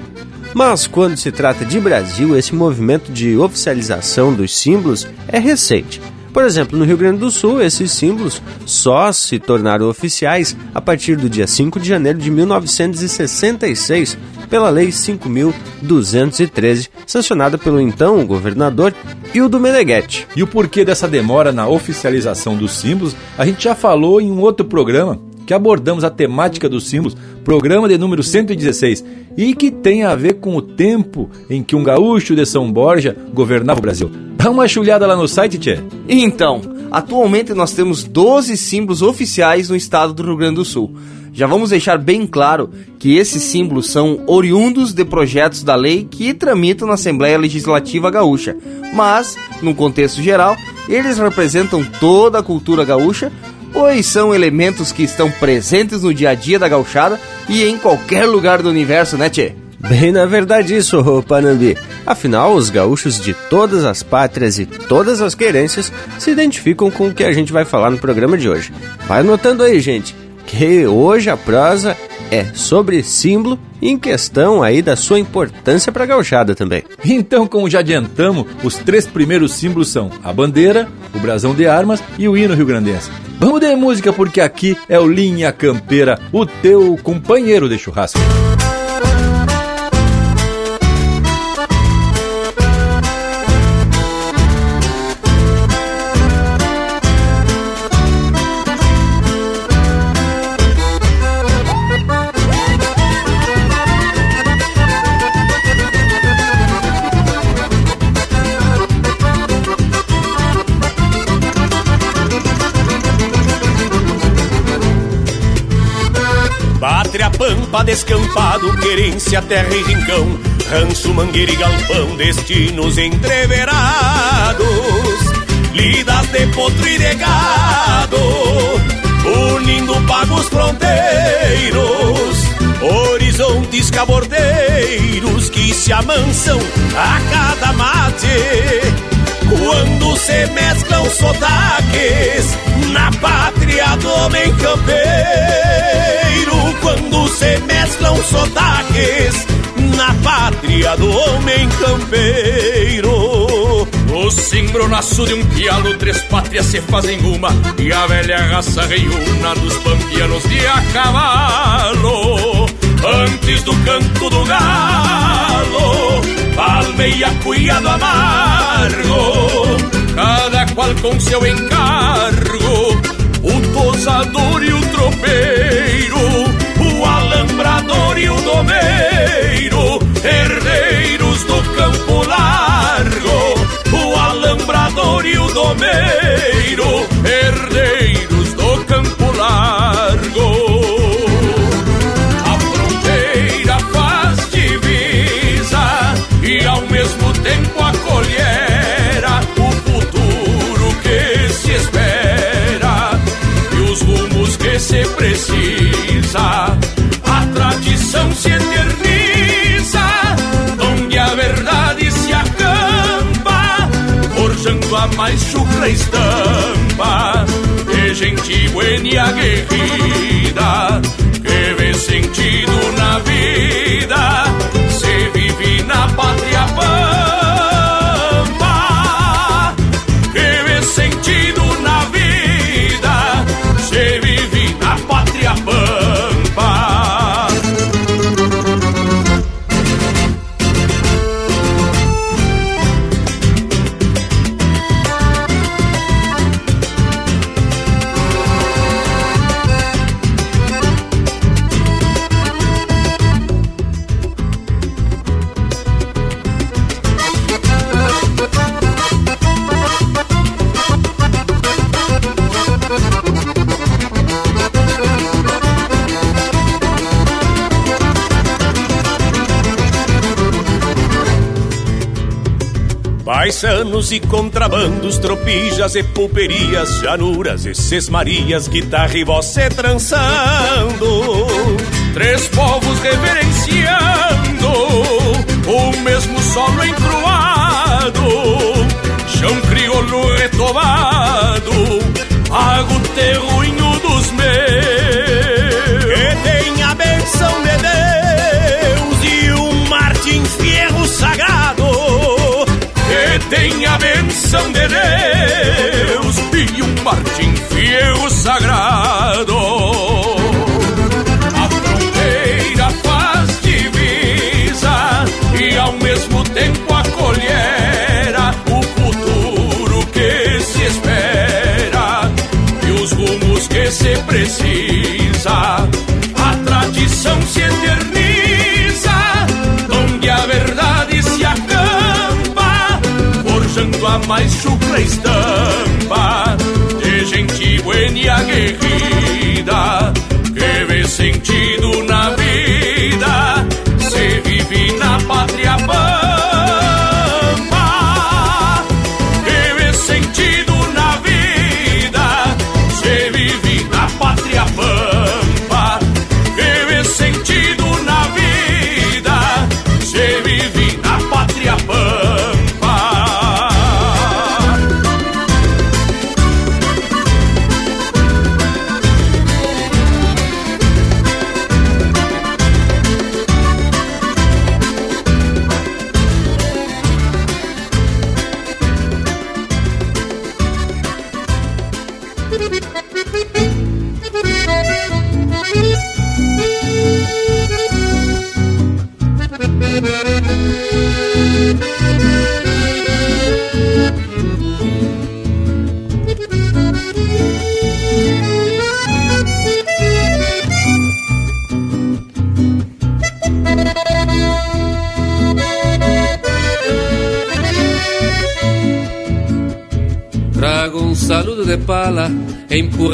Mas quando se trata de Brasil, esse movimento de oficialização dos símbolos é recente. Por exemplo, no Rio Grande do Sul, esses símbolos só se tornaram oficiais a partir do dia 5 de janeiro de 1966, pela Lei 5.213, sancionada pelo então governador Hildo Meneghetti. E o porquê dessa demora na oficialização dos símbolos, a gente já falou em um outro programa que abordamos a temática dos símbolos, programa de número 116, e que tem a ver com o tempo em que um gaúcho de São Borja governava o Brasil. Dá uma chulhada lá no site, Tchê. Então, atualmente nós temos 12 símbolos oficiais no estado do Rio Grande do Sul. Já vamos deixar bem claro que esses símbolos são oriundos de projetos da lei que tramitam na Assembleia Legislativa Gaúcha, mas, num contexto geral, eles representam toda a cultura gaúcha, pois são elementos que estão presentes no dia a dia da gauchada e em qualquer lugar do universo, né, Tchê? Bem na verdade isso, Panambi. Afinal, os gaúchos de todas as pátrias e todas as querências se identificam com o que a gente vai falar no programa de hoje. Vai anotando aí, gente que hoje a prosa é sobre símbolo em questão aí da sua importância para a gauchada também. Então, como já adiantamos, os três primeiros símbolos são a bandeira, o brasão de armas e o hino rio-grandense. Vamos de música porque aqui é o Linha Campeira, o teu companheiro de churrasco. Pampa descampado, querência, terra e rincão, rancho, mangueira e galpão, destinos entreverados, lidas de potro e de gado, unindo pagos fronteiros, horizontes cabordeiros que se amansam a cada mate. Quando se mesclam sotaques na pátria do homem campeiro quando se mesclam sotaques na pátria do homem campeiro. O cimbronaço de um pialo, três pátrias se fazem uma, e a velha raça reúna dos pampianos de a cavalo. Antes do canto do galo, palmeia cuiado amargo, cada qual com seu encargo, o tosador e o tropeiro alambrador e o domeiro, herdeiros do campo largo, o alambrador e o domeiro, forjando a mais chucra estampa de gente buena e aguerrida, que vê sentido na vida, Paisanos e contrabandos, tropijas e pulperias, januras e sesmarias, guitarra e se trançando. Três povos reverenciando o mesmo solo encruado, chão crioulo retomado, pago terruinho dos meus. Que tem a benção de tem a benção de Deus e um Martim Fierro sagrado. A fronteira faz divisa e ao mesmo tempo acolhera o futuro que se espera e os rumos que se precisam mais chucra estampa de gente buena e aguerrida que vê sentido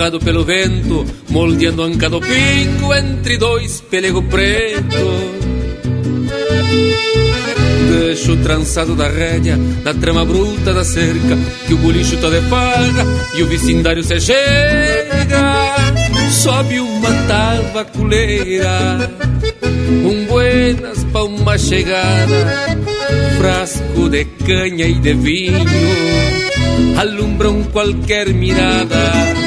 empurrado pelo vento, moldeando anca do pingo entre dois pelego preto. Deixo o trançado da rédea, na trama bruta da cerca, que o bolicho tá de farra e o vecindário se chega. Sobe uma tabaculeira, um buenas pra uma chegada, frasco de canha e de vinho alumbram qualquer mirada.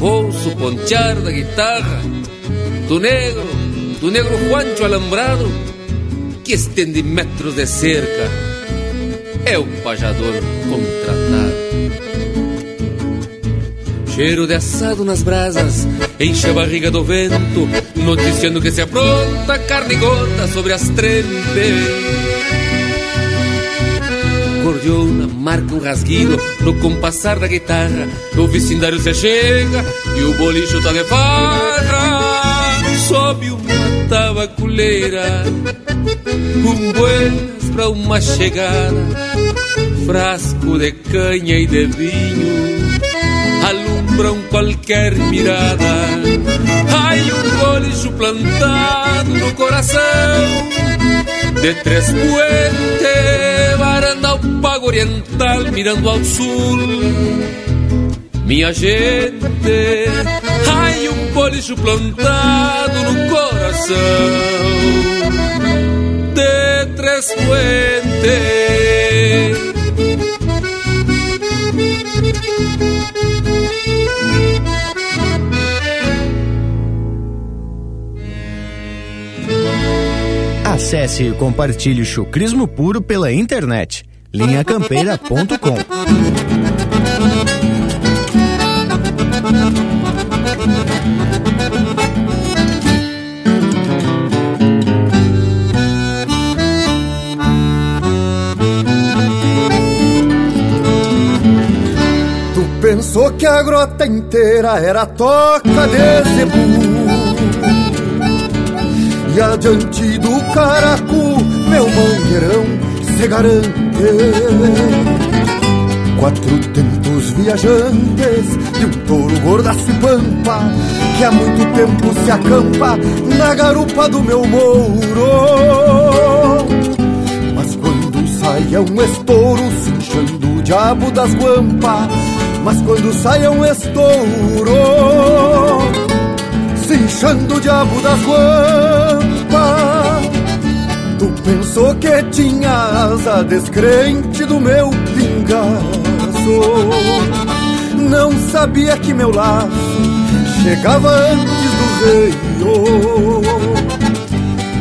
ouço pontear da guitarra do negro, do negro Juancho alambrado que estende metros de cerca. É o pajador contratado. Cheiro de assado nas brasas, enche a barriga do vento, noticiando que se apronta carne gorda sobre as trempes cordiona marca um rasguido no compassar da guitarra. O vecindário se chega e o bolicho tá de farra. Sobe uma tabaculeira com buenas pra uma chegada. Frasco de canha e de vinho alumbram qualquer mirada. Ai, um bolicho plantado no coração de Três Puentes, varanda ao pago oriental, mirando ao sul. Minha gente, ai um bolicho plantado no coração de Três Puentes. Acesse e compartilhe o chucrismo puro pela internet. linhacampeira.com Tu pensou que a grota inteira era toca de zebu. E adiante do caracu, meu mangueirão se garante Quatro tentos viajantes de um touro gordaço e pampa Que há muito tempo se acampa na garupa do meu mouro. Mas quando sai é um estouro cinchando o diabo das guampas Mas quando sai é um estouro Cinchando o diabo das guampas pensou que tinha asa descrente do meu pingaço Não sabia que meu laço chegava antes do rei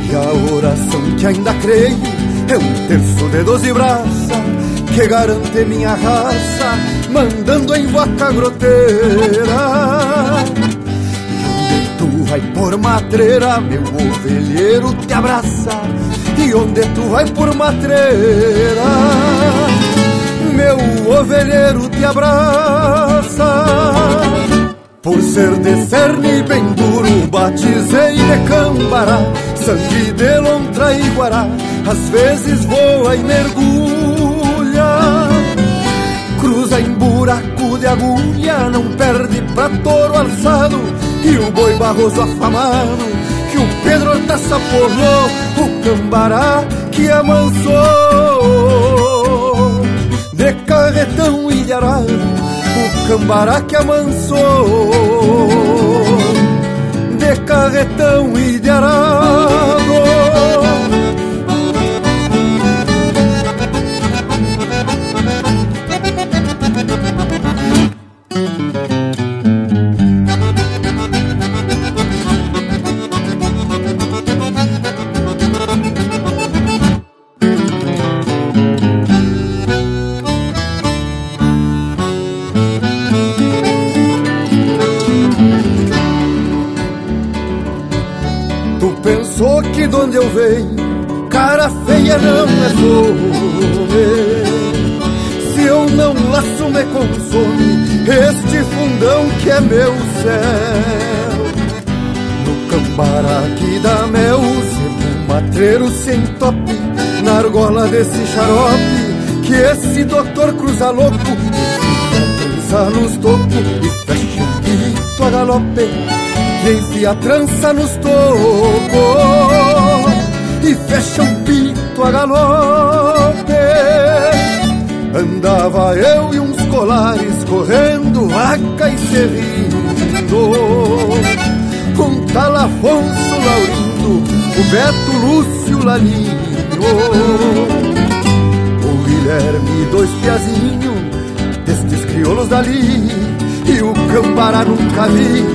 E a oração que ainda creio é um terço de doze braças Que garante minha raça mandando em vaca groteira. E onde tu vai por matreira, meu ovelheiro te abraça. E onde tu vai por matreira, meu ovelheiro te abraça. Por ser de cerne bem duro, batizei de cambará, sangue de lontra e guará, às vezes voa e mergulha. Cruza em buraco de agulha, não perde pra touro alçado, e o boi barroso afamado, que o Pedro Hortaça porrou, o cambará que amansou. De carretão e de arado, o cambará que amansou de carretão e desse xarope, que esse doutor cruza louco, trança nos tocos e fecha o pito a galope. E enfia a trança nos tocos e fecha um pito a galope. Andava eu e uns colares correndo vaca e serrindo, com tal Afonso Laurindo, o Beto Lúcio Lalinho, o Guilherme dois piazinhos destes crioulos dali e o Cambará nunca vi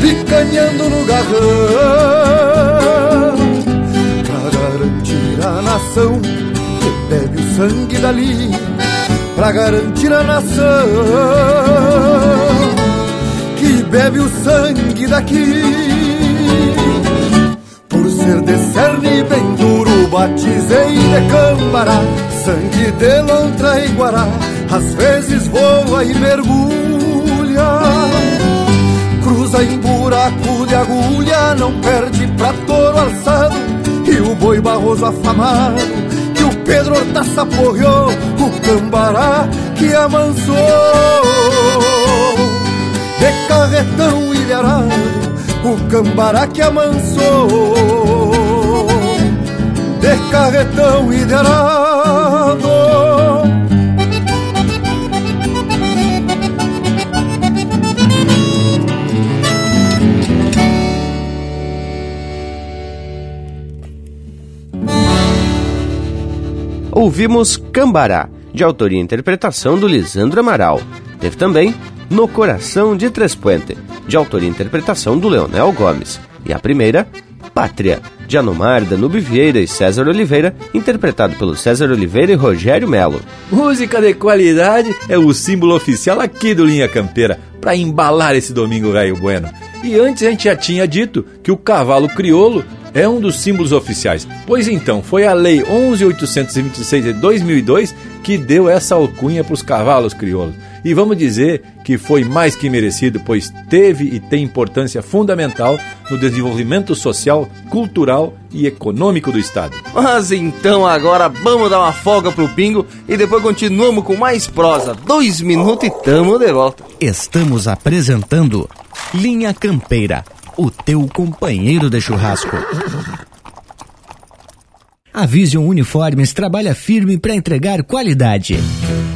picanhando no garrão. Pra garantir a nação que bebe o sangue dali Pra garantir a nação que bebe o sangue daqui. Por ser de cerne bem duro, batizei de cambará Sangue de lontra e guará, às vezes voa e mergulha Cruza em buraco de agulha, não perde pra touro alçado. E o boi barroso afamado, que o Pedro Hortaça porreou, o cambará que amansou. De carretão e de arado, o cambará que amansou. De carretão de arado. Ouvimos Cambará, de autoria e interpretação do Lisandro Amaral. Teve também No Coração de Três Puente, de autoria e interpretação do Leonel Gomes. E a primeira, Pátria, de Anomar, Danube Vieira e César Oliveira, interpretado pelo César Oliveira e Rogério Melo. Música de qualidade é o símbolo oficial aqui do Linha Campeira, para embalar esse domingo velho bueno. E antes a gente já tinha dito que o cavalo crioulo é um dos símbolos oficiais. Pois então, foi a Lei 11.826 de 2002 que deu essa alcunha para os cavalos crioulos. E vamos dizer que foi mais que merecido, pois teve e tem importância fundamental no desenvolvimento social, cultural e econômico do Estado. Mas então agora vamos dar uma folga pro bingo e depois continuamos com mais prosa. Dois minutos e tamo de volta. Estamos apresentando Linha Campeira, o teu companheiro de churrasco. A Vision Uniformes trabalha firme para entregar qualidade.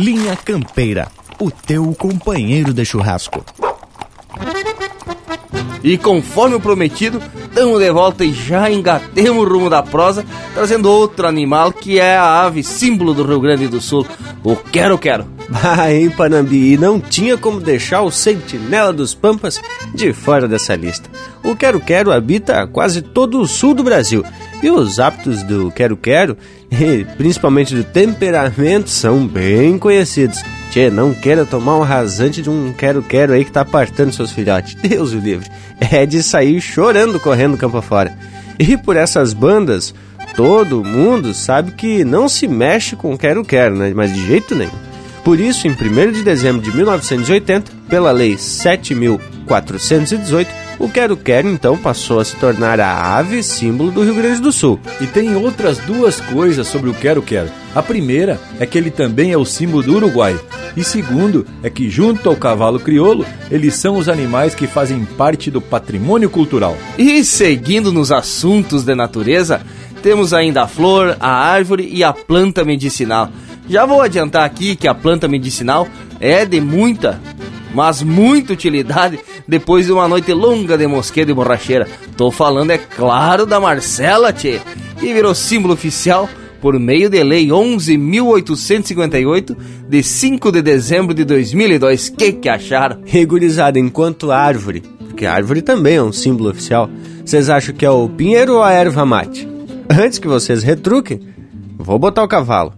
Linha Campeira, o teu companheiro de churrasco. E conforme o prometido, estamos de volta e já engatemos o rumo da prosa, trazendo outro animal que é a ave símbolo do Rio Grande do Sul, o quero-quero. Ah, em Panambi, não tinha como deixar o sentinela dos Pampas de fora dessa lista. O quero-quero habita quase todo o sul do Brasil e os hábitos do quero-quero, principalmente do temperamento, são bem conhecidos. Tchê, não queira tomar um rasante de um quero-quero aí que tá apartando seus filhotes. Deus o livre. É de sair chorando correndo campo fora. E por essas bandas, todo mundo sabe que não se mexe com quero-quero, né? Mas de jeito nenhum. Por isso, em 1 de dezembro de 1980, pela Lei 7.418, o quero-quero então passou a se tornar a ave símbolo do Rio Grande do Sul. E tem outras duas coisas sobre o quero-quero. A primeira é que ele também é o símbolo do Uruguai. E segundo é que, junto ao cavalo crioulo, eles são os animais que fazem parte do patrimônio cultural. E seguindo nos assuntos de natureza, temos ainda a flor, a árvore e a planta medicinal. Já vou adiantar aqui que a planta medicinal é de muita, mas muita utilidade depois de uma noite longa de mosquedo e borracheira. Tô falando, é claro, da Marcela, tchê, que virou símbolo oficial por meio de Lei 11.858, de 5 de dezembro de 2002. Que que acharam? Regularizada enquanto árvore, porque árvore também é um símbolo oficial. Vocês acham que é o pinheiro ou a erva mate? Antes que vocês retruquem, vou botar o cavalo.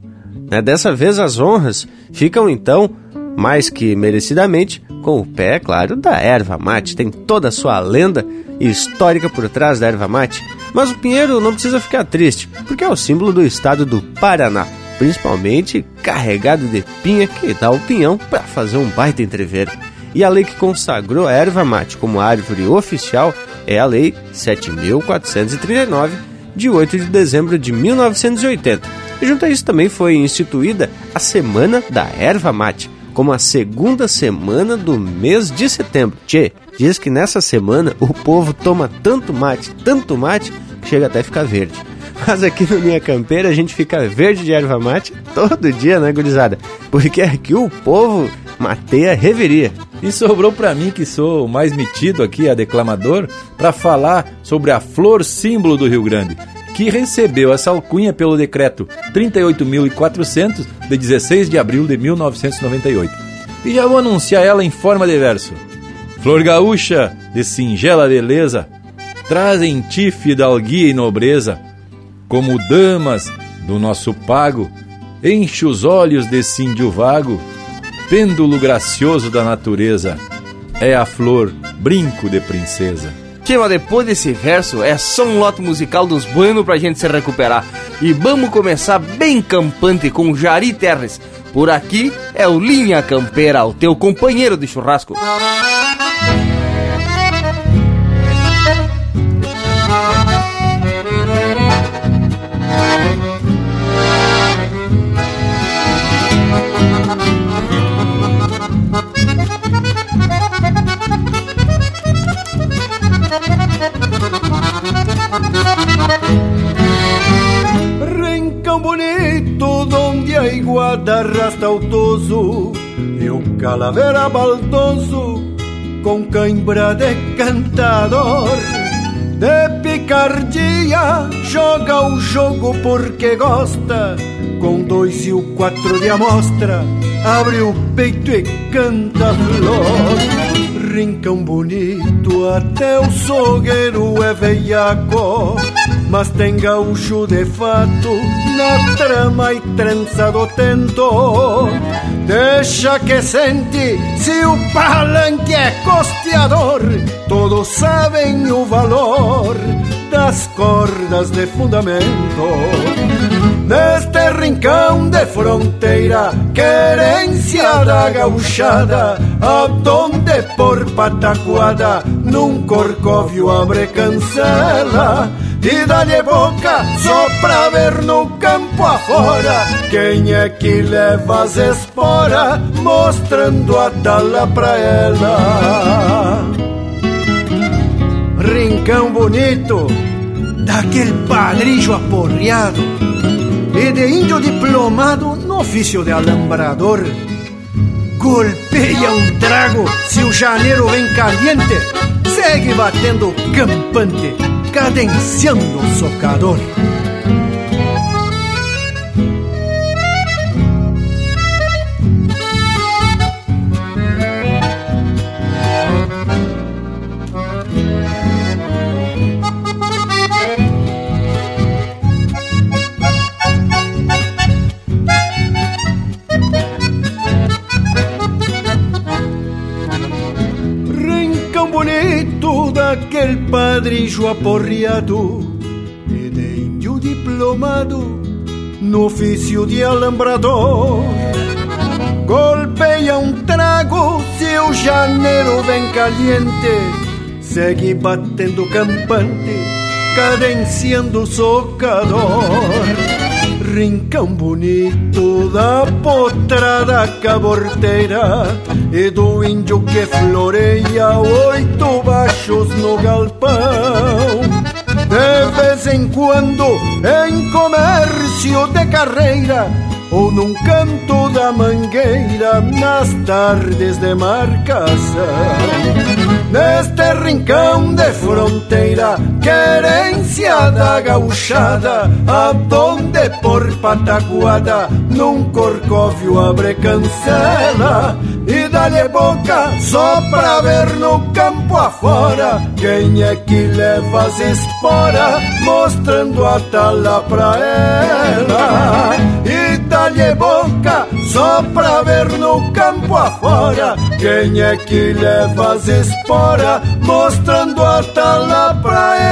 Né? Dessa vez as honras ficam então, mais que merecidamente, com o pé, claro, da erva mate. Tem toda a sua lenda histórica por trás da erva mate. Mas o pinheiro não precisa ficar triste, porque é o símbolo do estado do Paraná, principalmente carregado de pinha que dá o pinhão para fazer um baita entreveiro. E a lei que consagrou a erva mate como árvore oficial é a Lei 7.439, de 8 de dezembro de 1980 e junto a isso também foi instituída a Semana da Erva Mate, como a segunda semana do mês de setembro. Tchê, diz que nessa semana o povo toma tanto mate, tanto mate, que chega até ficar verde. Mas aqui no Minha Campeira a gente fica verde de erva mate todo dia, né, gurizada? Porque aqui o povo mateia reveria. E sobrou para mim, que sou o mais metido aqui, a declamador, para falar sobre a flor símbolo do Rio Grande, que recebeu essa alcunha pelo decreto 38.400 de 16 de abril de 1998. E já vou anunciar ela em forma de verso. Flor gaúcha, de singela beleza, trazem ti fidalguia e nobreza, como damas do nosso pago, enche os olhos desse índio vago, pêndulo gracioso da natureza, é a flor, brinco de princesa. Tima, depois desse verso é só um lote musical dos buenos pra gente se recuperar. E vamos começar bem campante com Jari Terres. Por aqui é o Linha Campeira, o teu companheiro de churrasco. Rincão hay guarda toso e o calavera baldoso com cãibra de cantador. De picardia joga o jogo porque gosta, com dois e o quatro de amostra, abre o peito e canta flor. Rincão bonito, até o sogueiro é veiaco mas tem gaúcho de fato na trama e trança do tento. Deixa que sente se o palanque é costeador, todos sabem o valor das cordas de fundamento. Neste rincão de fronteira, querência da gauchada, aonde por pataquada, num corcóvio abre cancela e dá-lhe boca só pra ver no campo afora. Quem é que leva as esporas mostrando a tala pra ela. Rincão bonito, daquele padrilho aporreado e de índio diplomado no ofício de alambrador. Golpeia um trago se o janeiro vem caliente, segue batendo campante, cadenciando socador. Padrinho aporreado E de índio diplomado no ofício de alambrador. Golpeia um trago se o janeiro vem caliente Segue batendo campante, cadenciando socador Rincão bonito da potrada caborteira E do índio que floreia oito baixos no galpão. De vez em quando em comércio de carreira Ou num canto da mangueira nas tardes de marcação. Neste rincão de fronteira, querência da gauchada, aonde por pataguada, num corcóvio abre cancela, e dá-lhe boca só pra ver no campo afora, quem é que leva as esporas, mostrando a tala pra ela. E dá-lhe boca só pra ver no campo afora, quem é que leva as esporas, mostrando a tala pra ela.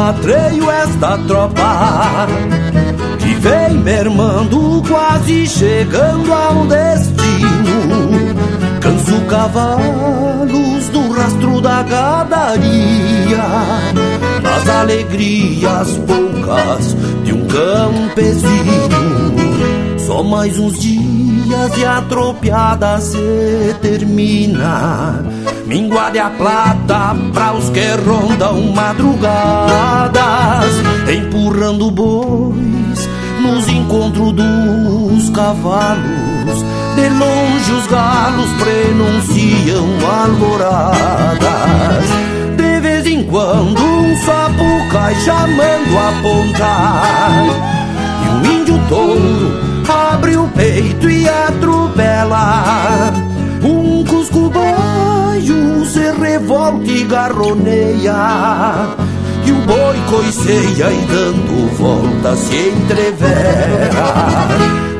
Eu culatreio esta tropa Que vem mermando, quase chegando ao destino. Canso cavalos do rastro da gadaria Nas alegrias poucas de um campesino Só mais uns dias e a tropiada se termina. Mingua de a plata pra os que rondam madrugadas Empurrando bois nos encontros dos cavalos. De longe os galos prenunciam alvoradas. De vez em quando um sapo cai chamando a ponta. E um índio touro peito e atropela Um cusco baio se revolta e garroneia. E o boi coiceia e dando volta se entrevera.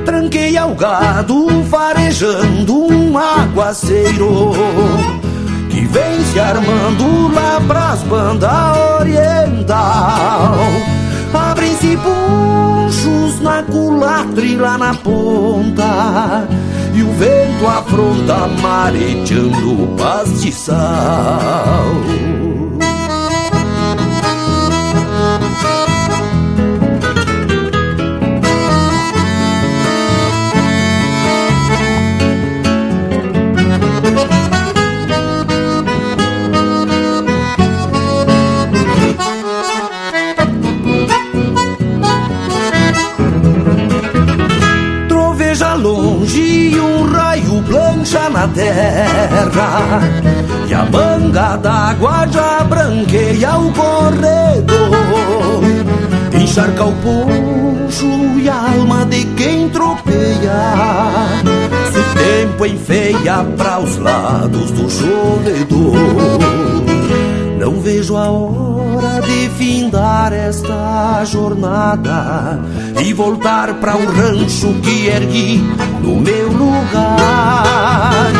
Tranqueia o gado farejando um aguaceiro. Que vem se armando lá pras bandas oriental Abrem-se ponchos na culatra e lá na ponta E o vento afronta mareteando o pastiçal terra E a manga d'água já branqueia o corredor. Encharca o poncho e a alma de quem tropeia. Se o tempo enfeia para os lados do chovedor Não vejo a hora de findar esta jornada E voltar para o rancho que ergui no meu lugar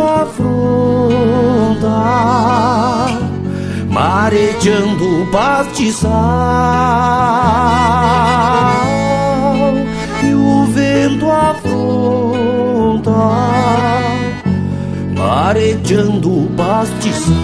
afronta Mareteando o pastiçal E o vento afronta arejando o pastiçal.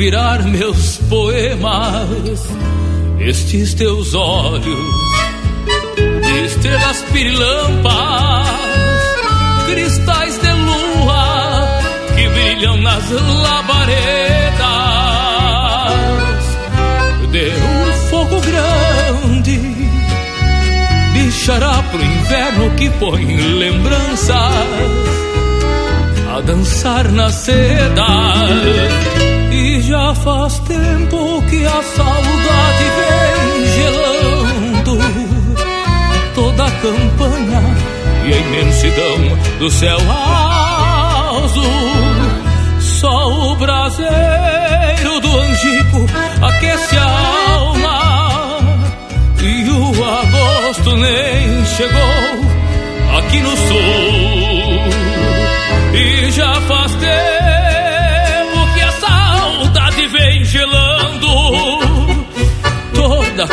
Inspirar meus poemas. Estes teus olhos de estrelas pirilampas, cristais de lua que brilham nas labaredas. De um fogo grande, bichará pro inverno que põe lembranças a dançar na seda. E já faz tempo que a saudade vem gelando toda a campanha e a imensidão do céu azul. Só o braseiro do angico aquece a alma e o agosto nem chegou aqui no sul. E já faz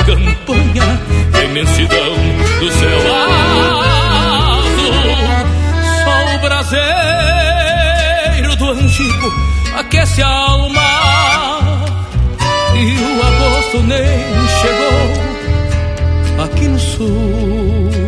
campanha a imensidão do céu azul. Só o braseiro do angico aquece a alma e o agosto nem chegou aqui no sul.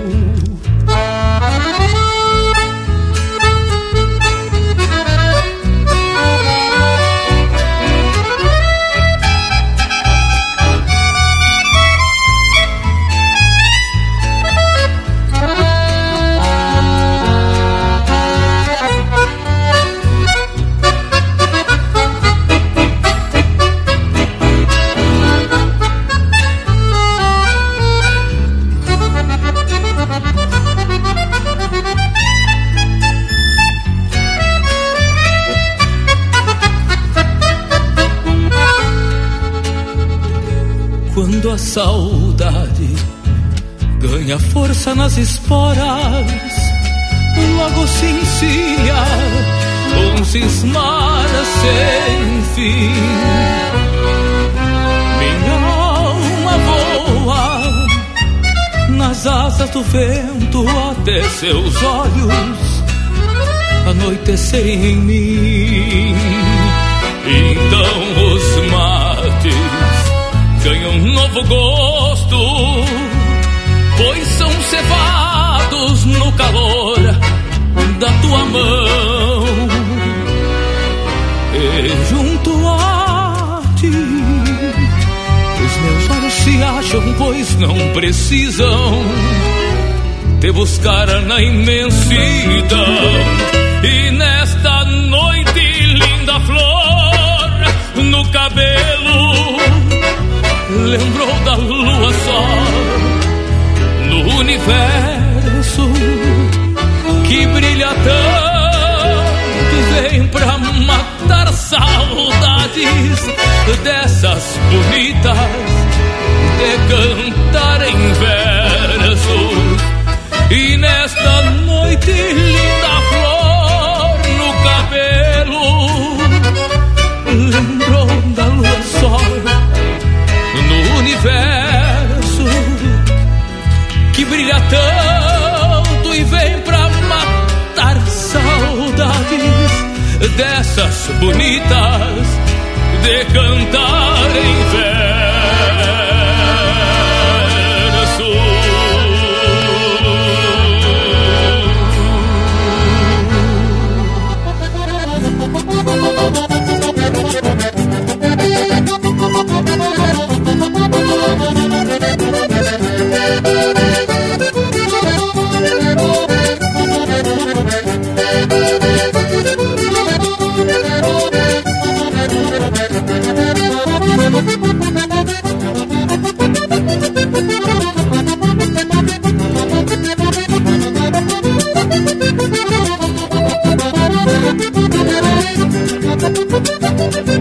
Nas esporas, logo se encilha um cismar sem fim. Minha alma voa asas do vento até seus olhos anoitecerem em mim. Então os mates ganham um novo gosto, pois são cevados no calor da tua mão. E junto a ti, os meus olhos se acham, pois não precisam te buscar na imensidão. E nesta noite, linda flor no cabelo, lembrou da lua só universo que brilha tanto. Vem pra matar saudades dessas bonitas de cantar em versos. E nesta noite Dessas bonitas de cantar em verso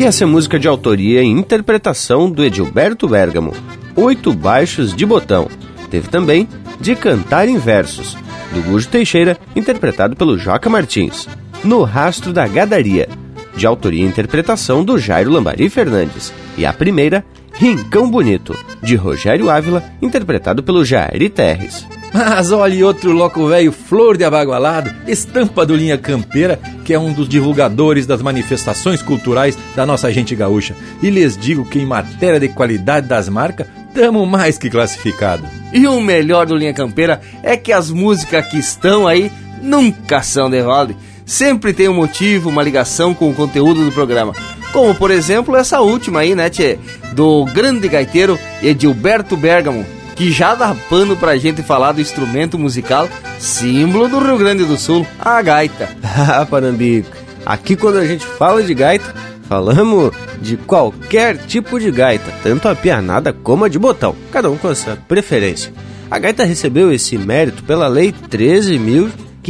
E essa é música de autoria e interpretação do Edilberto Bergamo, Oito Baixos de Botão. Teve também De Cantar em Versos, do Gujo Teixeira, interpretado pelo Joca Martins. No Rastro da Gadaria, de autoria e interpretação do Jairo Lambari Fernandes. E a primeira, Rincão Bonito, de Rogério Ávila, interpretado pelo Jairi Terres. Mas olha outro louco velho, flor de abagualado, estampa do Linha Campeira, que é um dos divulgadores das manifestações culturais da nossa gente gaúcha. E lhes digo que em matéria de qualidade das marcas, tamo mais que classificado. E o melhor do Linha Campeira é que as músicas que estão aí nunca são de roda. Sempre tem um motivo, uma ligação com o conteúdo do programa. Como, por exemplo, essa última aí, né, tchê? Do grande gaiteiro Edilberto Bergamo, que já dá pano pra gente falar do instrumento musical símbolo do Rio Grande do Sul, a gaita. [laughs] Ah, Panambico, aqui quando a gente fala de gaita, falamos de qualquer tipo de gaita, tanto a pianada como a de botão, cada um com a sua preferência. A gaita recebeu esse mérito pela Lei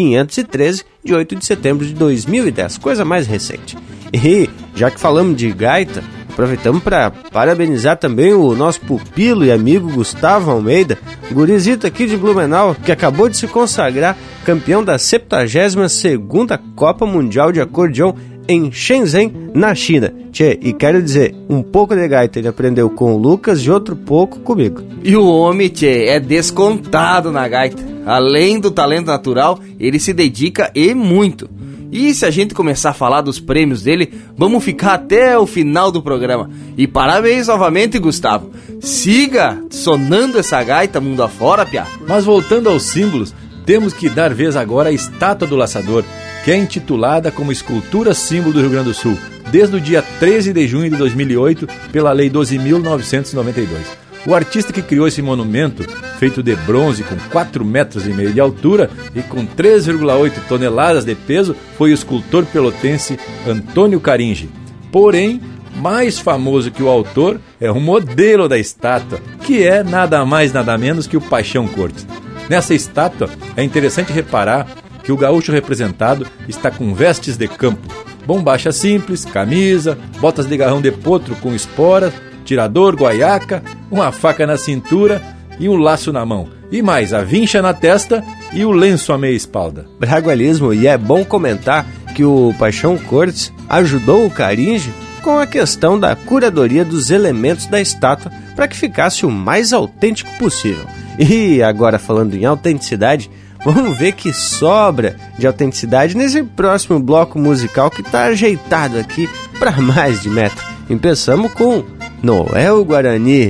13.513, de 8 de setembro de 2010, coisa mais recente. E já que falamos de gaita, aproveitamos para parabenizar também o nosso pupilo e amigo Gustavo Almeida, gurizito aqui de Blumenau, que acabou de se consagrar campeão da 72ª Copa Mundial de Acordeão em Shenzhen, na China. Tchê, e quero dizer, um pouco de gaita ele aprendeu com o Lucas e outro pouco comigo. E o homem, tchê, é descontado na gaita. Além do talento natural, ele se dedica e muito. E se a gente começar a falar dos prêmios dele, vamos ficar até o final do programa. E parabéns novamente, Gustavo. Siga sonando essa gaita mundo afora, piá. Mas voltando aos símbolos, temos que dar vez agora à estátua do laçador, que é intitulada como escultura símbolo do Rio Grande do Sul, desde o dia 13 de junho de 2008, pela Lei 12.992. O artista que criou esse monumento, feito de bronze com 4 metros e meio de altura e com 3,8 toneladas de peso, foi o escultor pelotense Antônio Caringe. Porém, mais famoso que o autor é o modelo da estátua, que é nada mais nada menos que o Paixão Cortes. Nessa estátua, é interessante reparar que o gaúcho representado está com vestes de campo, bombacha simples, camisa, botas de garrão de potro com esporas, tirador, guaiaca, uma faca na cintura e um laço na mão. E mais, a vincha na testa e o lenço à meia espalda. Bragualismo, e é bom comentar que o Paixão Cortes ajudou o Caringe com a questão da curadoria dos elementos da estátua para que ficasse o mais autêntico possível. E agora falando em autenticidade, vamos ver que sobra de autenticidade nesse próximo bloco musical que está ajeitado aqui para mais de metro. Começamos com Noel Guarani.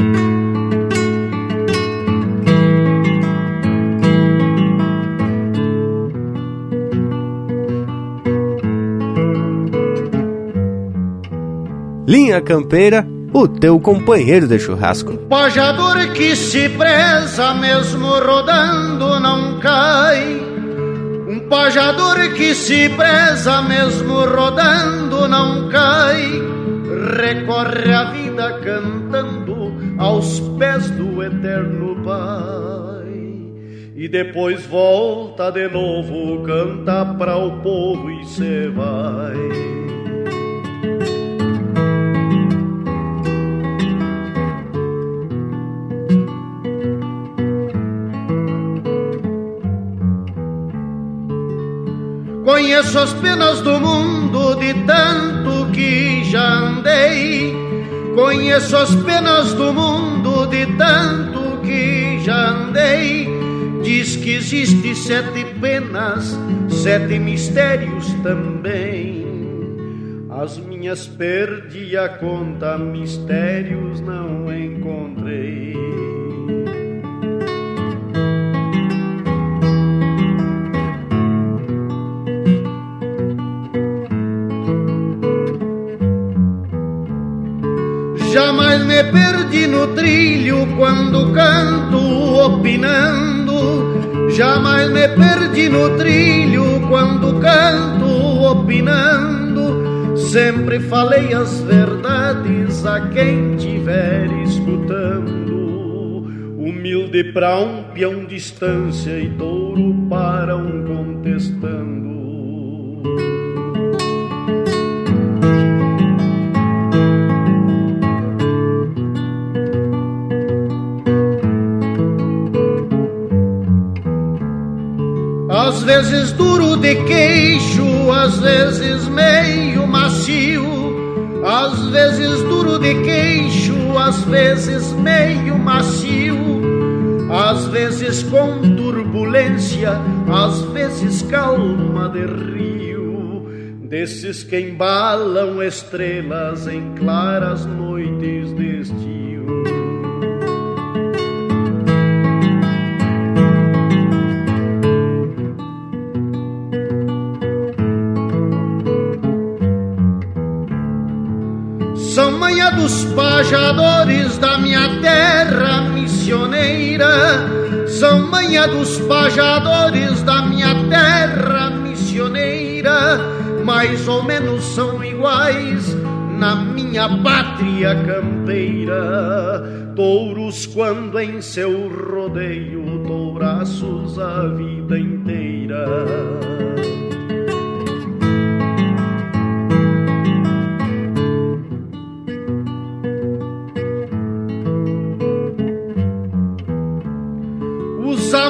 Linha Campeira, o teu companheiro de churrasco. Pajador que se preza, mesmo rodando, não cai. Um pajador que se preza, mesmo rodando, não cai. Recorre a vida cantando aos pés do eterno Pai. E depois volta de novo, canta para o povo e se vai. Conheço as penas do mundo de tanto que já andei. Conheço as penas do mundo de tanto que já andei. Diz que existe sete penas, sete mistérios também. As minhas perdi a conta, mistérios não encontrei. Jamais me perdi no trilho quando canto opinando. Jamais me perdi no trilho quando canto opinando. Sempre falei as verdades a quem tiver escutando. Humilde para um peão distância e touro para um contestando. Às vezes duro de queixo, às vezes meio macio, às vezes duro de queixo, às vezes meio macio, às vezes com turbulência, às vezes calma de rio, desses que embalam estrelas em claras noites de estio. São manha dos pajadores da minha terra missioneira. São manha dos pajadores da minha terra missioneira. Mais ou menos são iguais na minha pátria campeira. Touros quando em seu rodeio, touraços a vida inteira.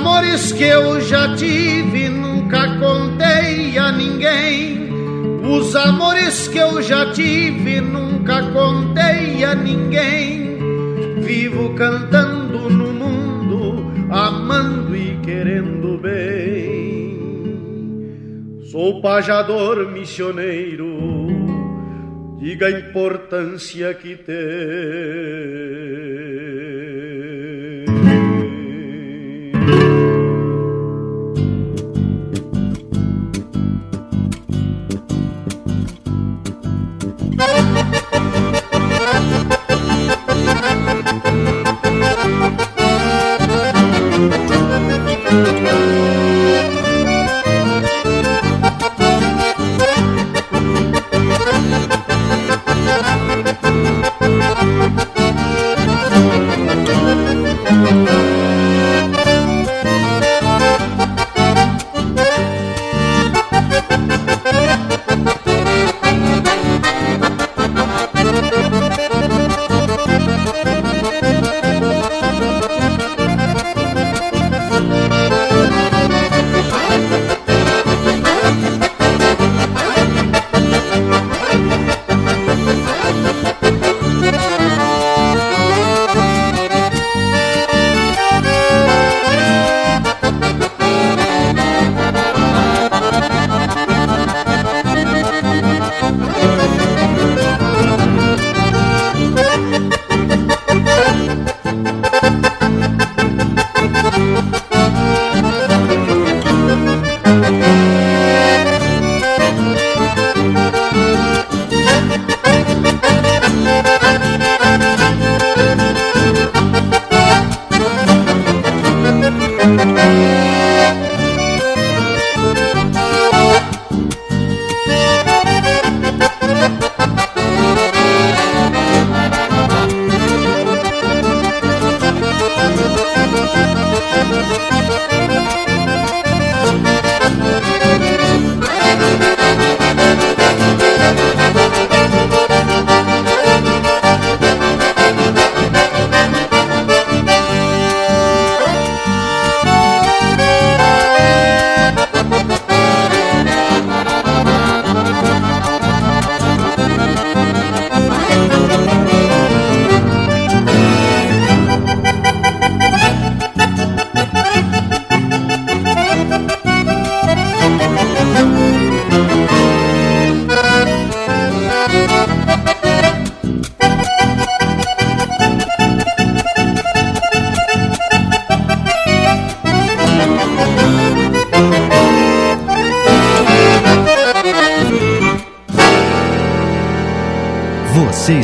Amores que eu já tive nunca contei a ninguém. Os amores que eu já tive nunca contei a ninguém. Vivo cantando no mundo, amando e querendo bem. Sou pajador missioneiro, diga a importância que tem.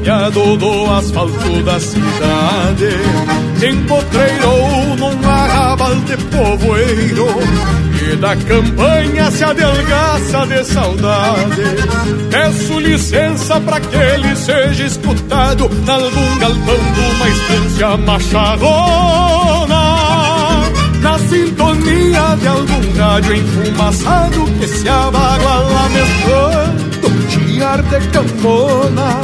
Estropiado do asfalto da cidade. Empotreirou num arrabal de povoeiro E da campanha se adelgaça de saudade. Peço licença pra que ele seja escutado Nalgum galpão de uma estância macharrona na sintonia de algum rádio enfumaçado que se abaguala mesclando chiar de campona.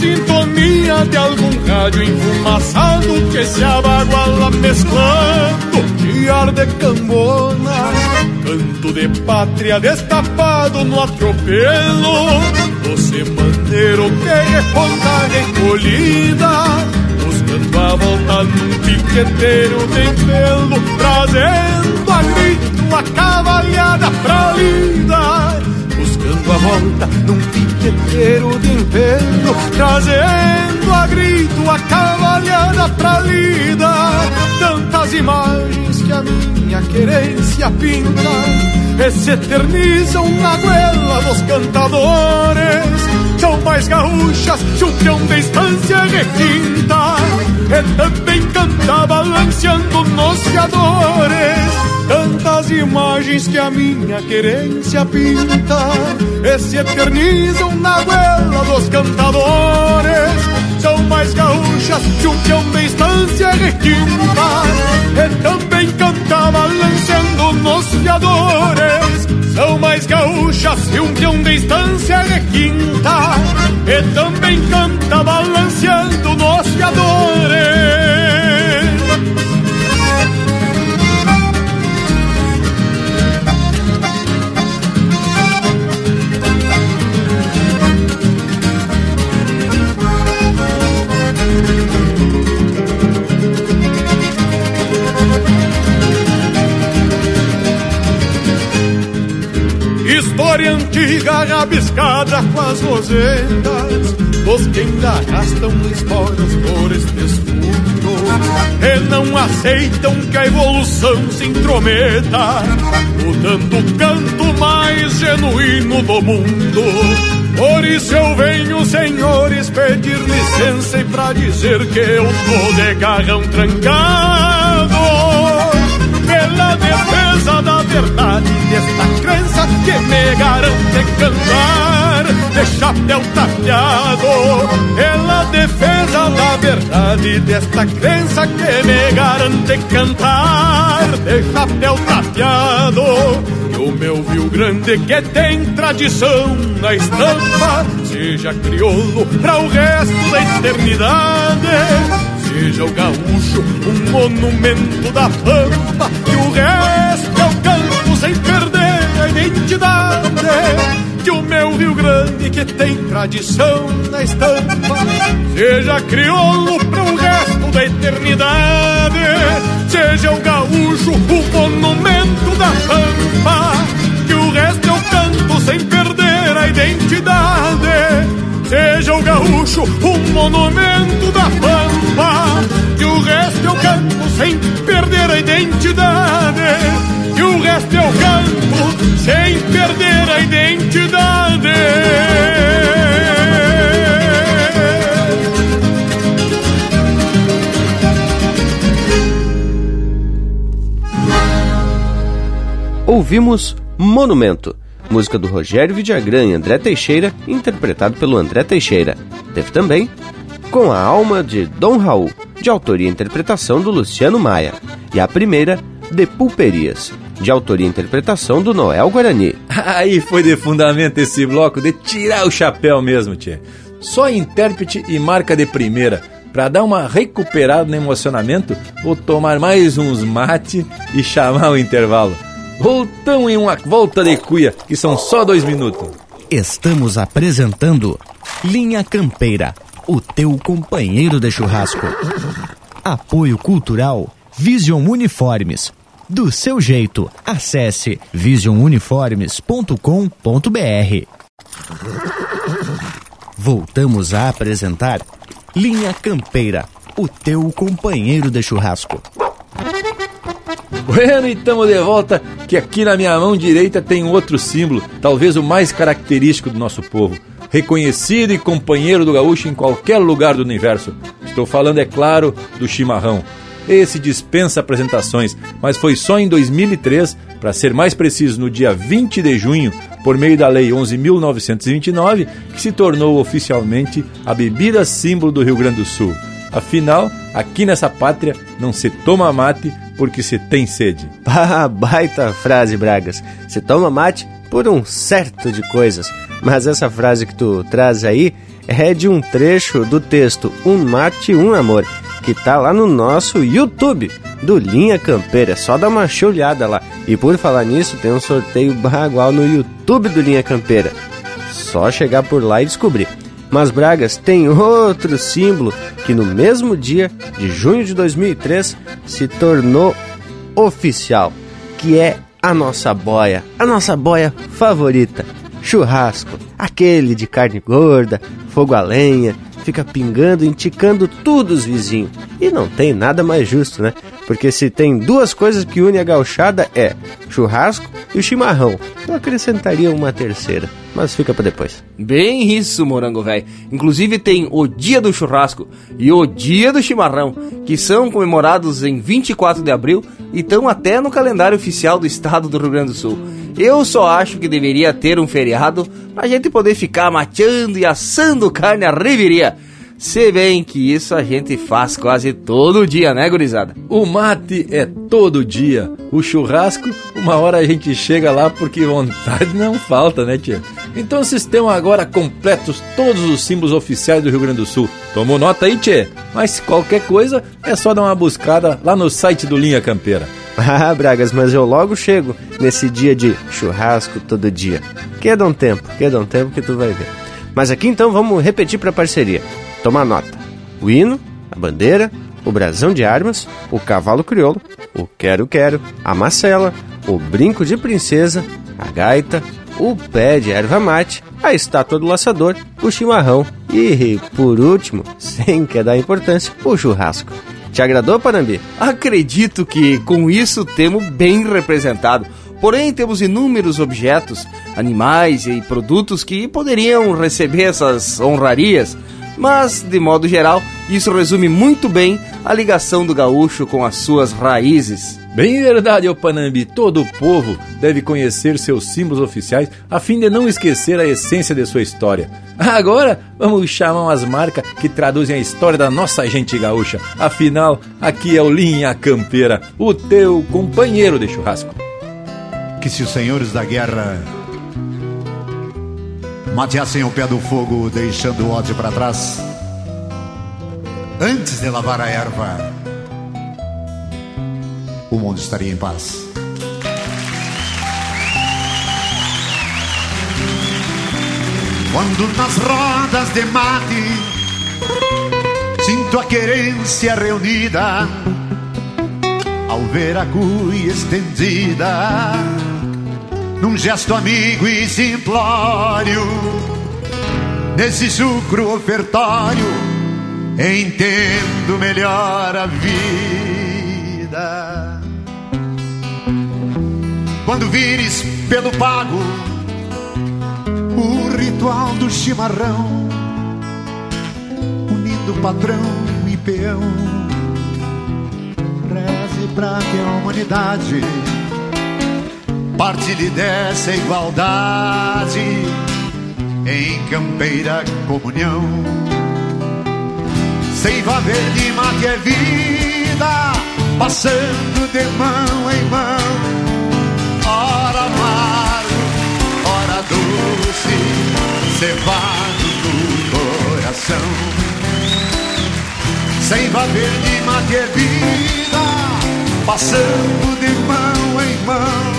Sintonia de algum rádio enfumaçado que se abaguala mesclando chiar de cambona. Canto de pátria destapado no atropelo do semaneiro que responda recolhida Buscando a volta num piqueteiro de pelo Trazendo a grito a cavalhada pra lida Buscando a volta num piqueteiro de pelo Trazendo a grito a cavalhada pra lida Tantas imagens que a minha querência pinta E se eternizam na goela dos cantadores São mais gaúchas, chupão de estância requinta e também canta balanceando nos fiadores tantas imagens que a minha querência pinta e se eternizam na goela dos cantadores. São mais gaúchas que um peão de estância requinta e também canta balanceando nos fiadores. São mais gaúchas que um peão de estância requinta e também canta balanceando nos fiadores História antiga rabiscada com as rosetas Dos que ainda arrastam esporas por estes fundos E não aceitam que a evolução se intrometa Mudando o canto mais genuíno do mundo. Por isso eu venho, senhores, pedir licença E pra dizer que eu tô de garrão trancado Pela defesa da verdade desta crença que me garante cantar de chapéu tapeado pela defesa da verdade desta crença que me garante cantar de chapéu tapeado e o meu Rio Grande que tem tradição na estampa seja crioulo para o resto da eternidade seja o gaúcho um monumento da pampa e o resto é o canto sem perder a identidade que o meu Rio Grande que tem tradição na estampa seja crioulo para o resto da eternidade seja o gaúcho o monumento da pampa que o resto eu canto sem perder a identidade seja o gaúcho um monumento da pampa que o resto eu canto sem perder a identidade. Que o resto eu canto sem perder a identidade. Ouvimos Monumento, música do Rogério Vidagrã e André Teixeira, interpretado pelo André Teixeira. Teve também Com a Alma de Dom Raul, de autoria e interpretação do Luciano Maia. E a primeira, De Pulperias, de autoria e interpretação do Noel Guarani. [laughs] Aí foi de fundamento esse bloco de tirar o chapéu mesmo, tchê. Só intérprete e marca de primeira. Pra dar uma recuperada no emocionamento, vou tomar mais uns mate e chamar o intervalo. Voltamos em uma volta de cuia, que são só dois minutos. Estamos apresentando Linha Campeira, o teu companheiro de churrasco. Apoio Cultural Vision Uniformes. Do seu jeito, acesse visionuniformes.com.br. Voltamos a apresentar Linha Campeira, o teu companheiro de churrasco. Bueno, e estamos de volta, que aqui na minha mão direita tem outro símbolo, talvez o mais característico do nosso povo. Reconhecido e companheiro do gaúcho em qualquer lugar do universo. Estou falando, é claro, do chimarrão. Esse dispensa apresentações, mas foi só em 2003, para ser mais preciso, no dia 20 de junho, por meio da Lei 11.929, que se tornou oficialmente a bebida símbolo do Rio Grande do Sul. Afinal, aqui nessa pátria não se toma mate porque se tem sede. Bah, [laughs] baita frase, Bragas. Se toma mate por um certo de coisas. Mas essa frase que tu traz aí é de um trecho do texto Um Mate, Um Amor, que tá lá no nosso YouTube do Linha Campeira. Só dar uma olhada lá. E por falar nisso, tem um sorteio bagual no YouTube do Linha Campeira. Só chegar por lá e descobrir. Mas Bragas tem outro símbolo que no mesmo dia de junho de 2003 se tornou oficial, que é a nossa boia, a nossa boia favorita, churrasco, aquele de carne gorda, fogo a lenha, fica pingando, indicando tudo os vizinhos. E não tem nada mais justo, né? Porque se tem duas coisas que unem a gauchada é churrasco e o chimarrão. Eu acrescentaria uma terceira, mas fica para depois. Bem isso, morango velho. Inclusive tem o Dia do Churrasco e o Dia do Chimarrão, que são comemorados em 24 de abril e estão até no calendário oficial do estado do Rio Grande do Sul. Eu só acho que deveria ter um feriado pra gente poder ficar mateando e assando carne à riveria. Se bem que isso a gente faz quase todo dia, né, gurizada? O mate é todo dia. O churrasco, uma hora a gente chega lá porque vontade não falta, né, tia? Então vocês estão agora completos todos os símbolos oficiais do Rio Grande do Sul. Tomou nota aí, tchê? Mas qualquer coisa é só dar uma buscada lá no site do Linha Campeira. [laughs] Ah, Bragas, mas eu logo chego nesse dia de churrasco todo dia. Queda um tempo, queda um tempo que tu vai ver. Mas aqui então vamos repetir para parceria. Toma nota. O hino, a bandeira, o brasão de armas, o cavalo crioulo, o quero-quero, a macela, o brinco de princesa, a gaita, o pé de erva mate, a estátua do laçador, o chimarrão e, por último, [laughs] sem que dar importância, o churrasco. Te agradou, Panambi? Acredito que com isso temos bem representado. Porém, temos inúmeros objetos, animais e produtos que poderiam receber essas honrarias. Mas, de modo geral, isso resume muito bem a ligação do gaúcho com as suas raízes. Bem verdade, Panambi. Todo o povo deve conhecer seus símbolos oficiais a fim de não esquecer a essência de sua história. Agora, vamos chamar umas marcas que traduzem a história da nossa gente gaúcha. Afinal, aqui é o Linha Campeira, o teu companheiro de churrasco. Que se os senhores da guerra mateassem o pé do fogo, deixando o ódio para trás, antes de lavar a erva, o mundo estaria em paz. Quando nas rodas de mate sinto a querência reunida, ao ver a cuia estendida, num gesto amigo e simplório, nesse sucro ofertório, entendo melhor a vida. Quando vires pelo pago o ritual do chimarrão, unindo patrão e peão, reze pra que a humanidade partilhe dessa igualdade em campeira comunhão. Seiva verde mate é vida, passando de mão em mão. Ora amargo, ora doce, cevado no coração. Seiva verde mate é vida, passando de mão em mão.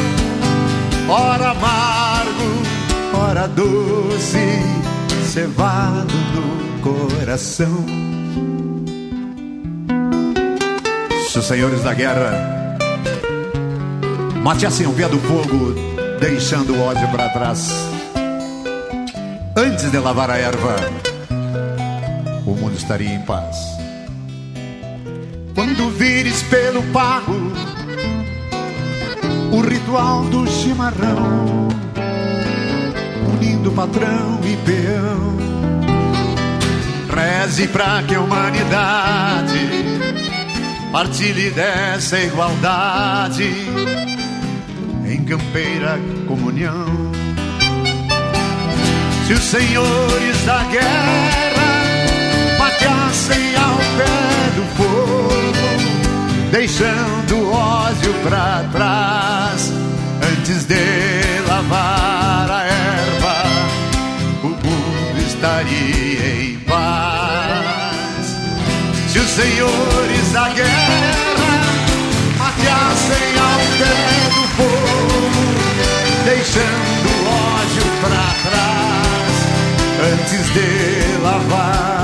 Ora amargo, ora doce, cevado no coração. Se os senhores da guerra mateassem o pé do fogo, deixando o ódio para trás, antes de lavar a erva, o mundo estaria em paz. Quando vires pelo pago o ritual do chimarrão, unindo patrão e peão. Reze pra que a humanidade partilhe dessa igualdade em campeira comunhão. Se os senhores da guerra mateassem ao pé do fogo, deixando o ódio pra trás, antes de lavar a erva, o mundo estaria em paz. Se os senhores da guerra mateassem ao pé do fogo, deixando o ódio pra trás, antes de lavar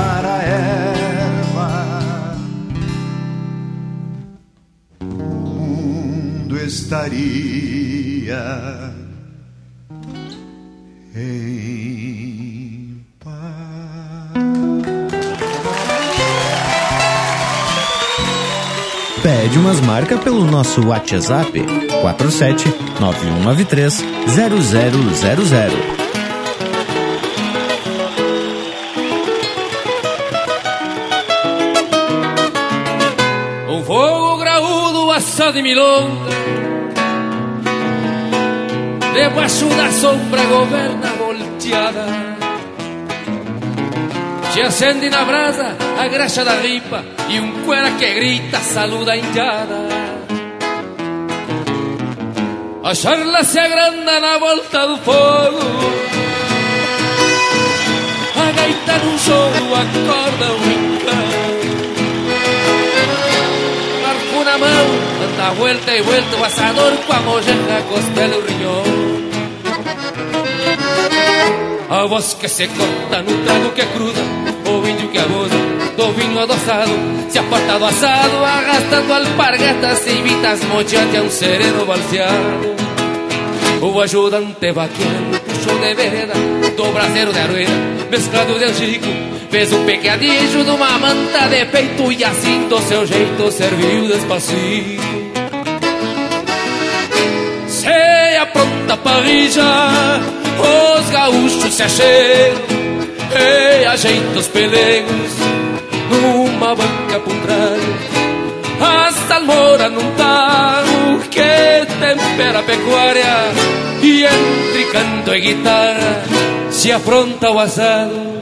estaria em paz. Pede umas marcas pelo nosso WhatsApp 47 9193 0000. Assado em milonga Debaixo da sombra governa volteada. Se acende na brasa a graxa da ripa E um cuera que grita saluda a indiada A charla se agranda na volta do fogo A gaita num acorda o rincão Arco na mão, anda vuelta e vuelta o asador Com a mojenga, costela e o riñón A voz que se corta no trago que cruza O índio que abusa do vinho adoçado Se aparta do assado Arrastando alpargatas E vitas mochate a um sereno balseado. O ajudante vaqueiro puxou de vereda Do braseiro de arueira Mesclado de angico Fez um pecadilho de uma manta de peito E assim do seu jeito serviu despacito. Se apronta a parrilla Os gaúchos se acheiam E ajeitam os pelegos Numa banca por trás. A salmoura num tarro Que tempera a pecuária E entre canto e guitarra Se afronta o assado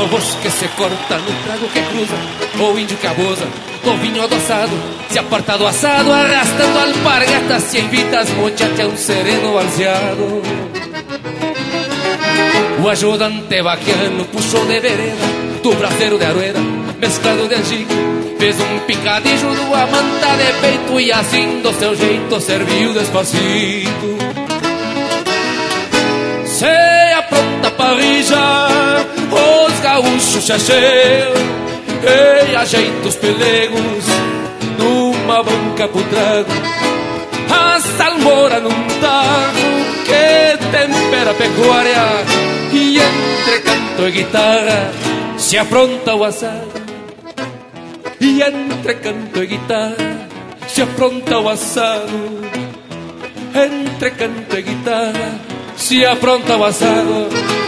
A voz que se corta no trago que cruza O índio que abusa do vinho adoçado Se aparta do assado arrastando alpargatas Se invita mochachas a um sereno balseado O ajudante vaquiano puxou de vereda Do braseiro de arueira mesclado de angico Fez um picadilho do amanta de peito E assim do seu jeito serviu despacito. Se apronta a parrilla Os gaúchos acheiam E ajeita os pelegos Numa banca pro trago A salmoura num Que tempera a pecuária E entre canto e guitarra Se apronta o assado. E entre canto e guitarra Se apronta o assado. Entre canto e guitarra Se apronta o assado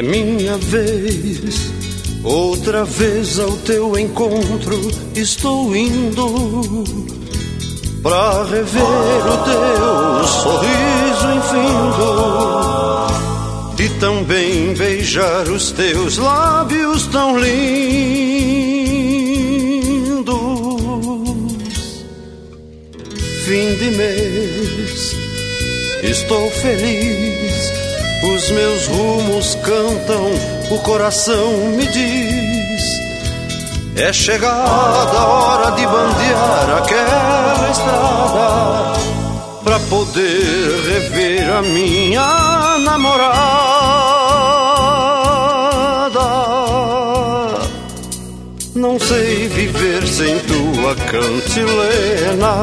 é minha vez. Outra vez ao teu encontro estou indo pra rever o teu sorriso infindo e também beijar os teus lábios tão lindos. Fim de mês, estou feliz. Os meus rumos cantam, o coração me diz. É chegada a hora de bandear aquela estrada pra poder rever a minha namorada. Não sei viver sem tua cantilena,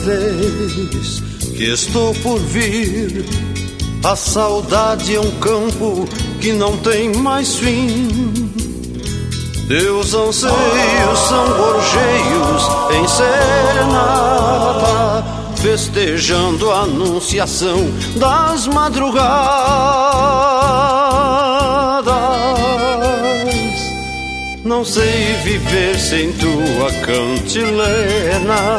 Vez que estou por vir, a saudade é um campo que não tem mais fim. Teus anseios são gorjeios em serenata, festejando a anunciação das madrugadas. Não sei viver sem tua cantilena,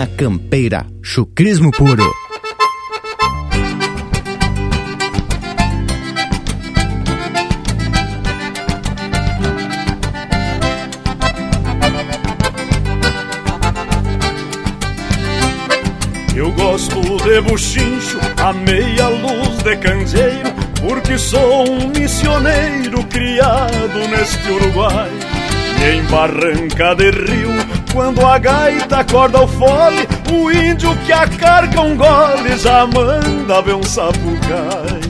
Linha Campeira, chucrismo puro. Eu gosto de buchincho, a meia luz de candeeiro, porque sou um missioneiro criado neste Uruguai. Em barranca de rio, quando a gaita acorda o fole, o índio que a carga um gole já manda ver um sapucai.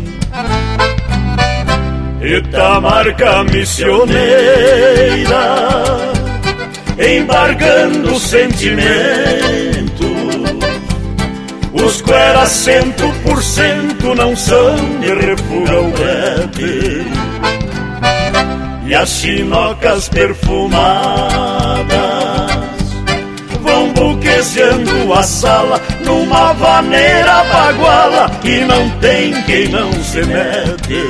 Itamarca missioneira, embargando sentimento. Os cueras cento por cento não são de refuga o brete E as chinocas perfumadas Vão buqueando a sala numa vaneira baguala E não tem quem não se mete.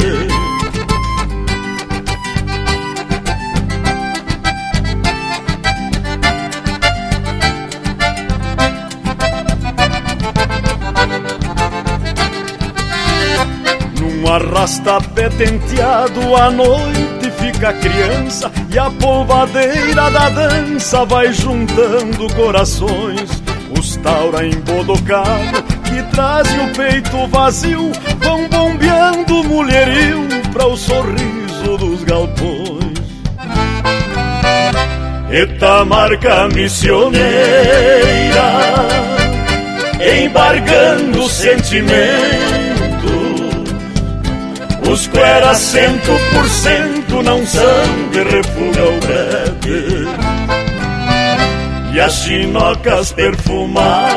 Num arrasta-pé tenteado à noite fica criança E a polvadeira da dança vai juntando corações. Os taura embodocado que trazem o peito vazio Vão bombeando mulherio para o sorriso dos galpões. Etamarca missioneira Embargando sentimento Os cueras cento por cento não são de refuga o brete E as chinocas perfumadas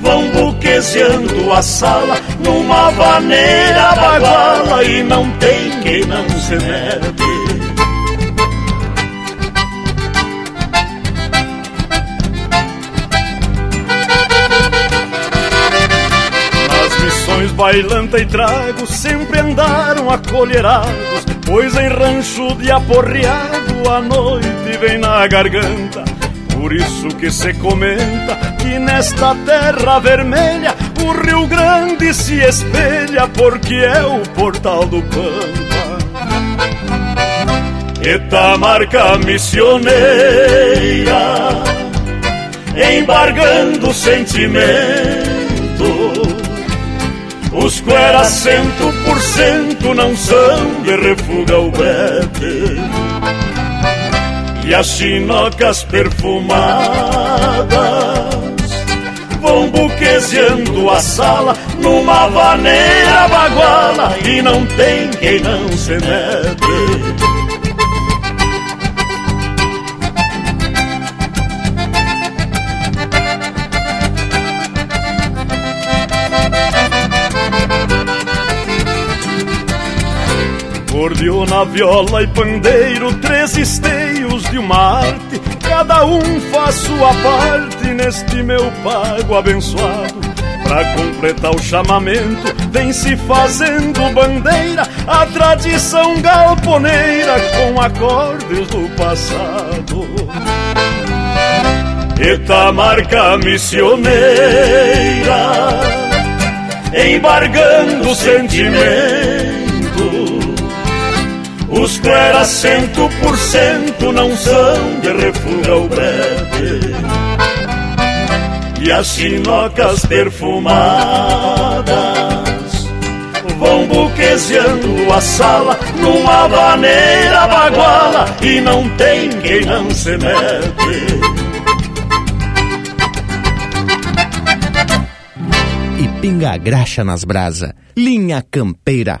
Vão buquezeando a sala numa vaneira baguala E não tem quem não se mete Missões bailanta e trago sempre andaram acolherados, pois em rancho de aporreado a noite vem na garganta. Por isso que se comenta que nesta terra vermelha o Rio Grande se espelha porque é o portal do Pampa. Etamarca missioneira embargando sentimento. Os cueras cento por cento não são de refuga o brete E as chinocas perfumadas vão buquezeando a sala numa vaneira baguala e não tem quem não se mete. Cordiona, viola e pandeiro, três esteios de uma arte, cada um faz sua parte neste meu pago abençoado. Pra completar o chamamento, vem se fazendo bandeira a tradição galponeira com acordes do passado. Eta marca missioneira, embargando sentimento os cleras cento por cento não são de refuga o breve. E as sinocas perfumadas Vão buquezeando a sala numa vaneira baguala E não tem quem não se mete. E pinga graxa nas brasa. Linha Campeira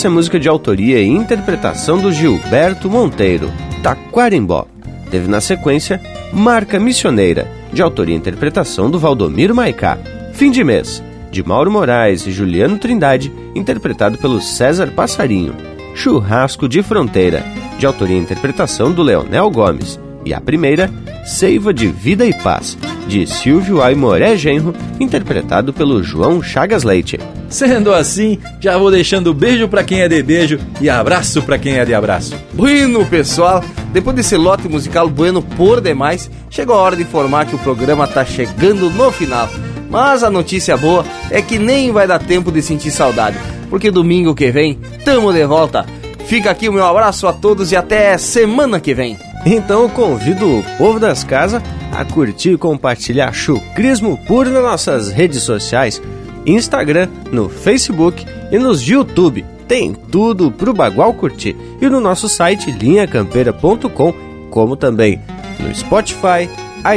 Essa é música de autoria e interpretação do Gilberto Monteiro, Taquarimbó. Teve na sequência Marca Missioneira, de autoria e interpretação do Valdomiro Maicá. Fim de mês, de Mauro Moraes e Juliano Trindade, interpretado pelo César Passarinho. Churrasco de Fronteira, de autoria e interpretação do Leonel Gomes. E a primeira, Seiva de Vida e Paz, de Silvio Aimoré Genro, interpretado pelo João Chagas Leite. Sendo assim, já vou deixando beijo para quem é de beijo e abraço para quem é de abraço. Bueno, pessoal, depois desse lote musical bueno por demais, chegou a hora de informar que o programa tá chegando no final. Mas a notícia boa é que nem vai dar tempo de sentir saudade, porque domingo que vem tamo de volta. Fica aqui o meu abraço a todos e até semana que vem. Então convido o povo das casas a curtir e compartilhar Chucrismo Puro nas nossas redes sociais Instagram, no Facebook e nos YouTube. Tem tudo pro Bagual curtir. E no nosso site linhacampeira.com, como também no Spotify,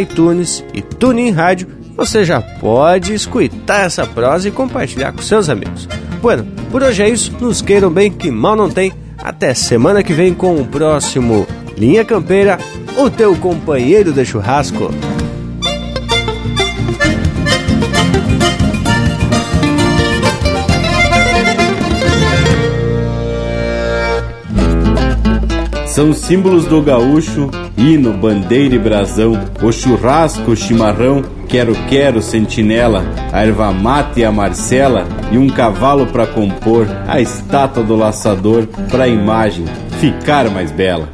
iTunes e TuneIn Rádio, você já pode escutar essa prosa e compartilhar com seus amigos. Bueno, por hoje é isso. Nos queiram bem, que mal não tem. Até semana que vem com o próximo Linha Campeira, o teu companheiro de churrasco. São símbolos do gaúcho, hino, bandeira e brasão, o churrasco, o chimarrão, quero-quero, sentinela, a erva mate e a marcela, e um cavalo para compor, a estátua do laçador, para a imagem ficar mais bela.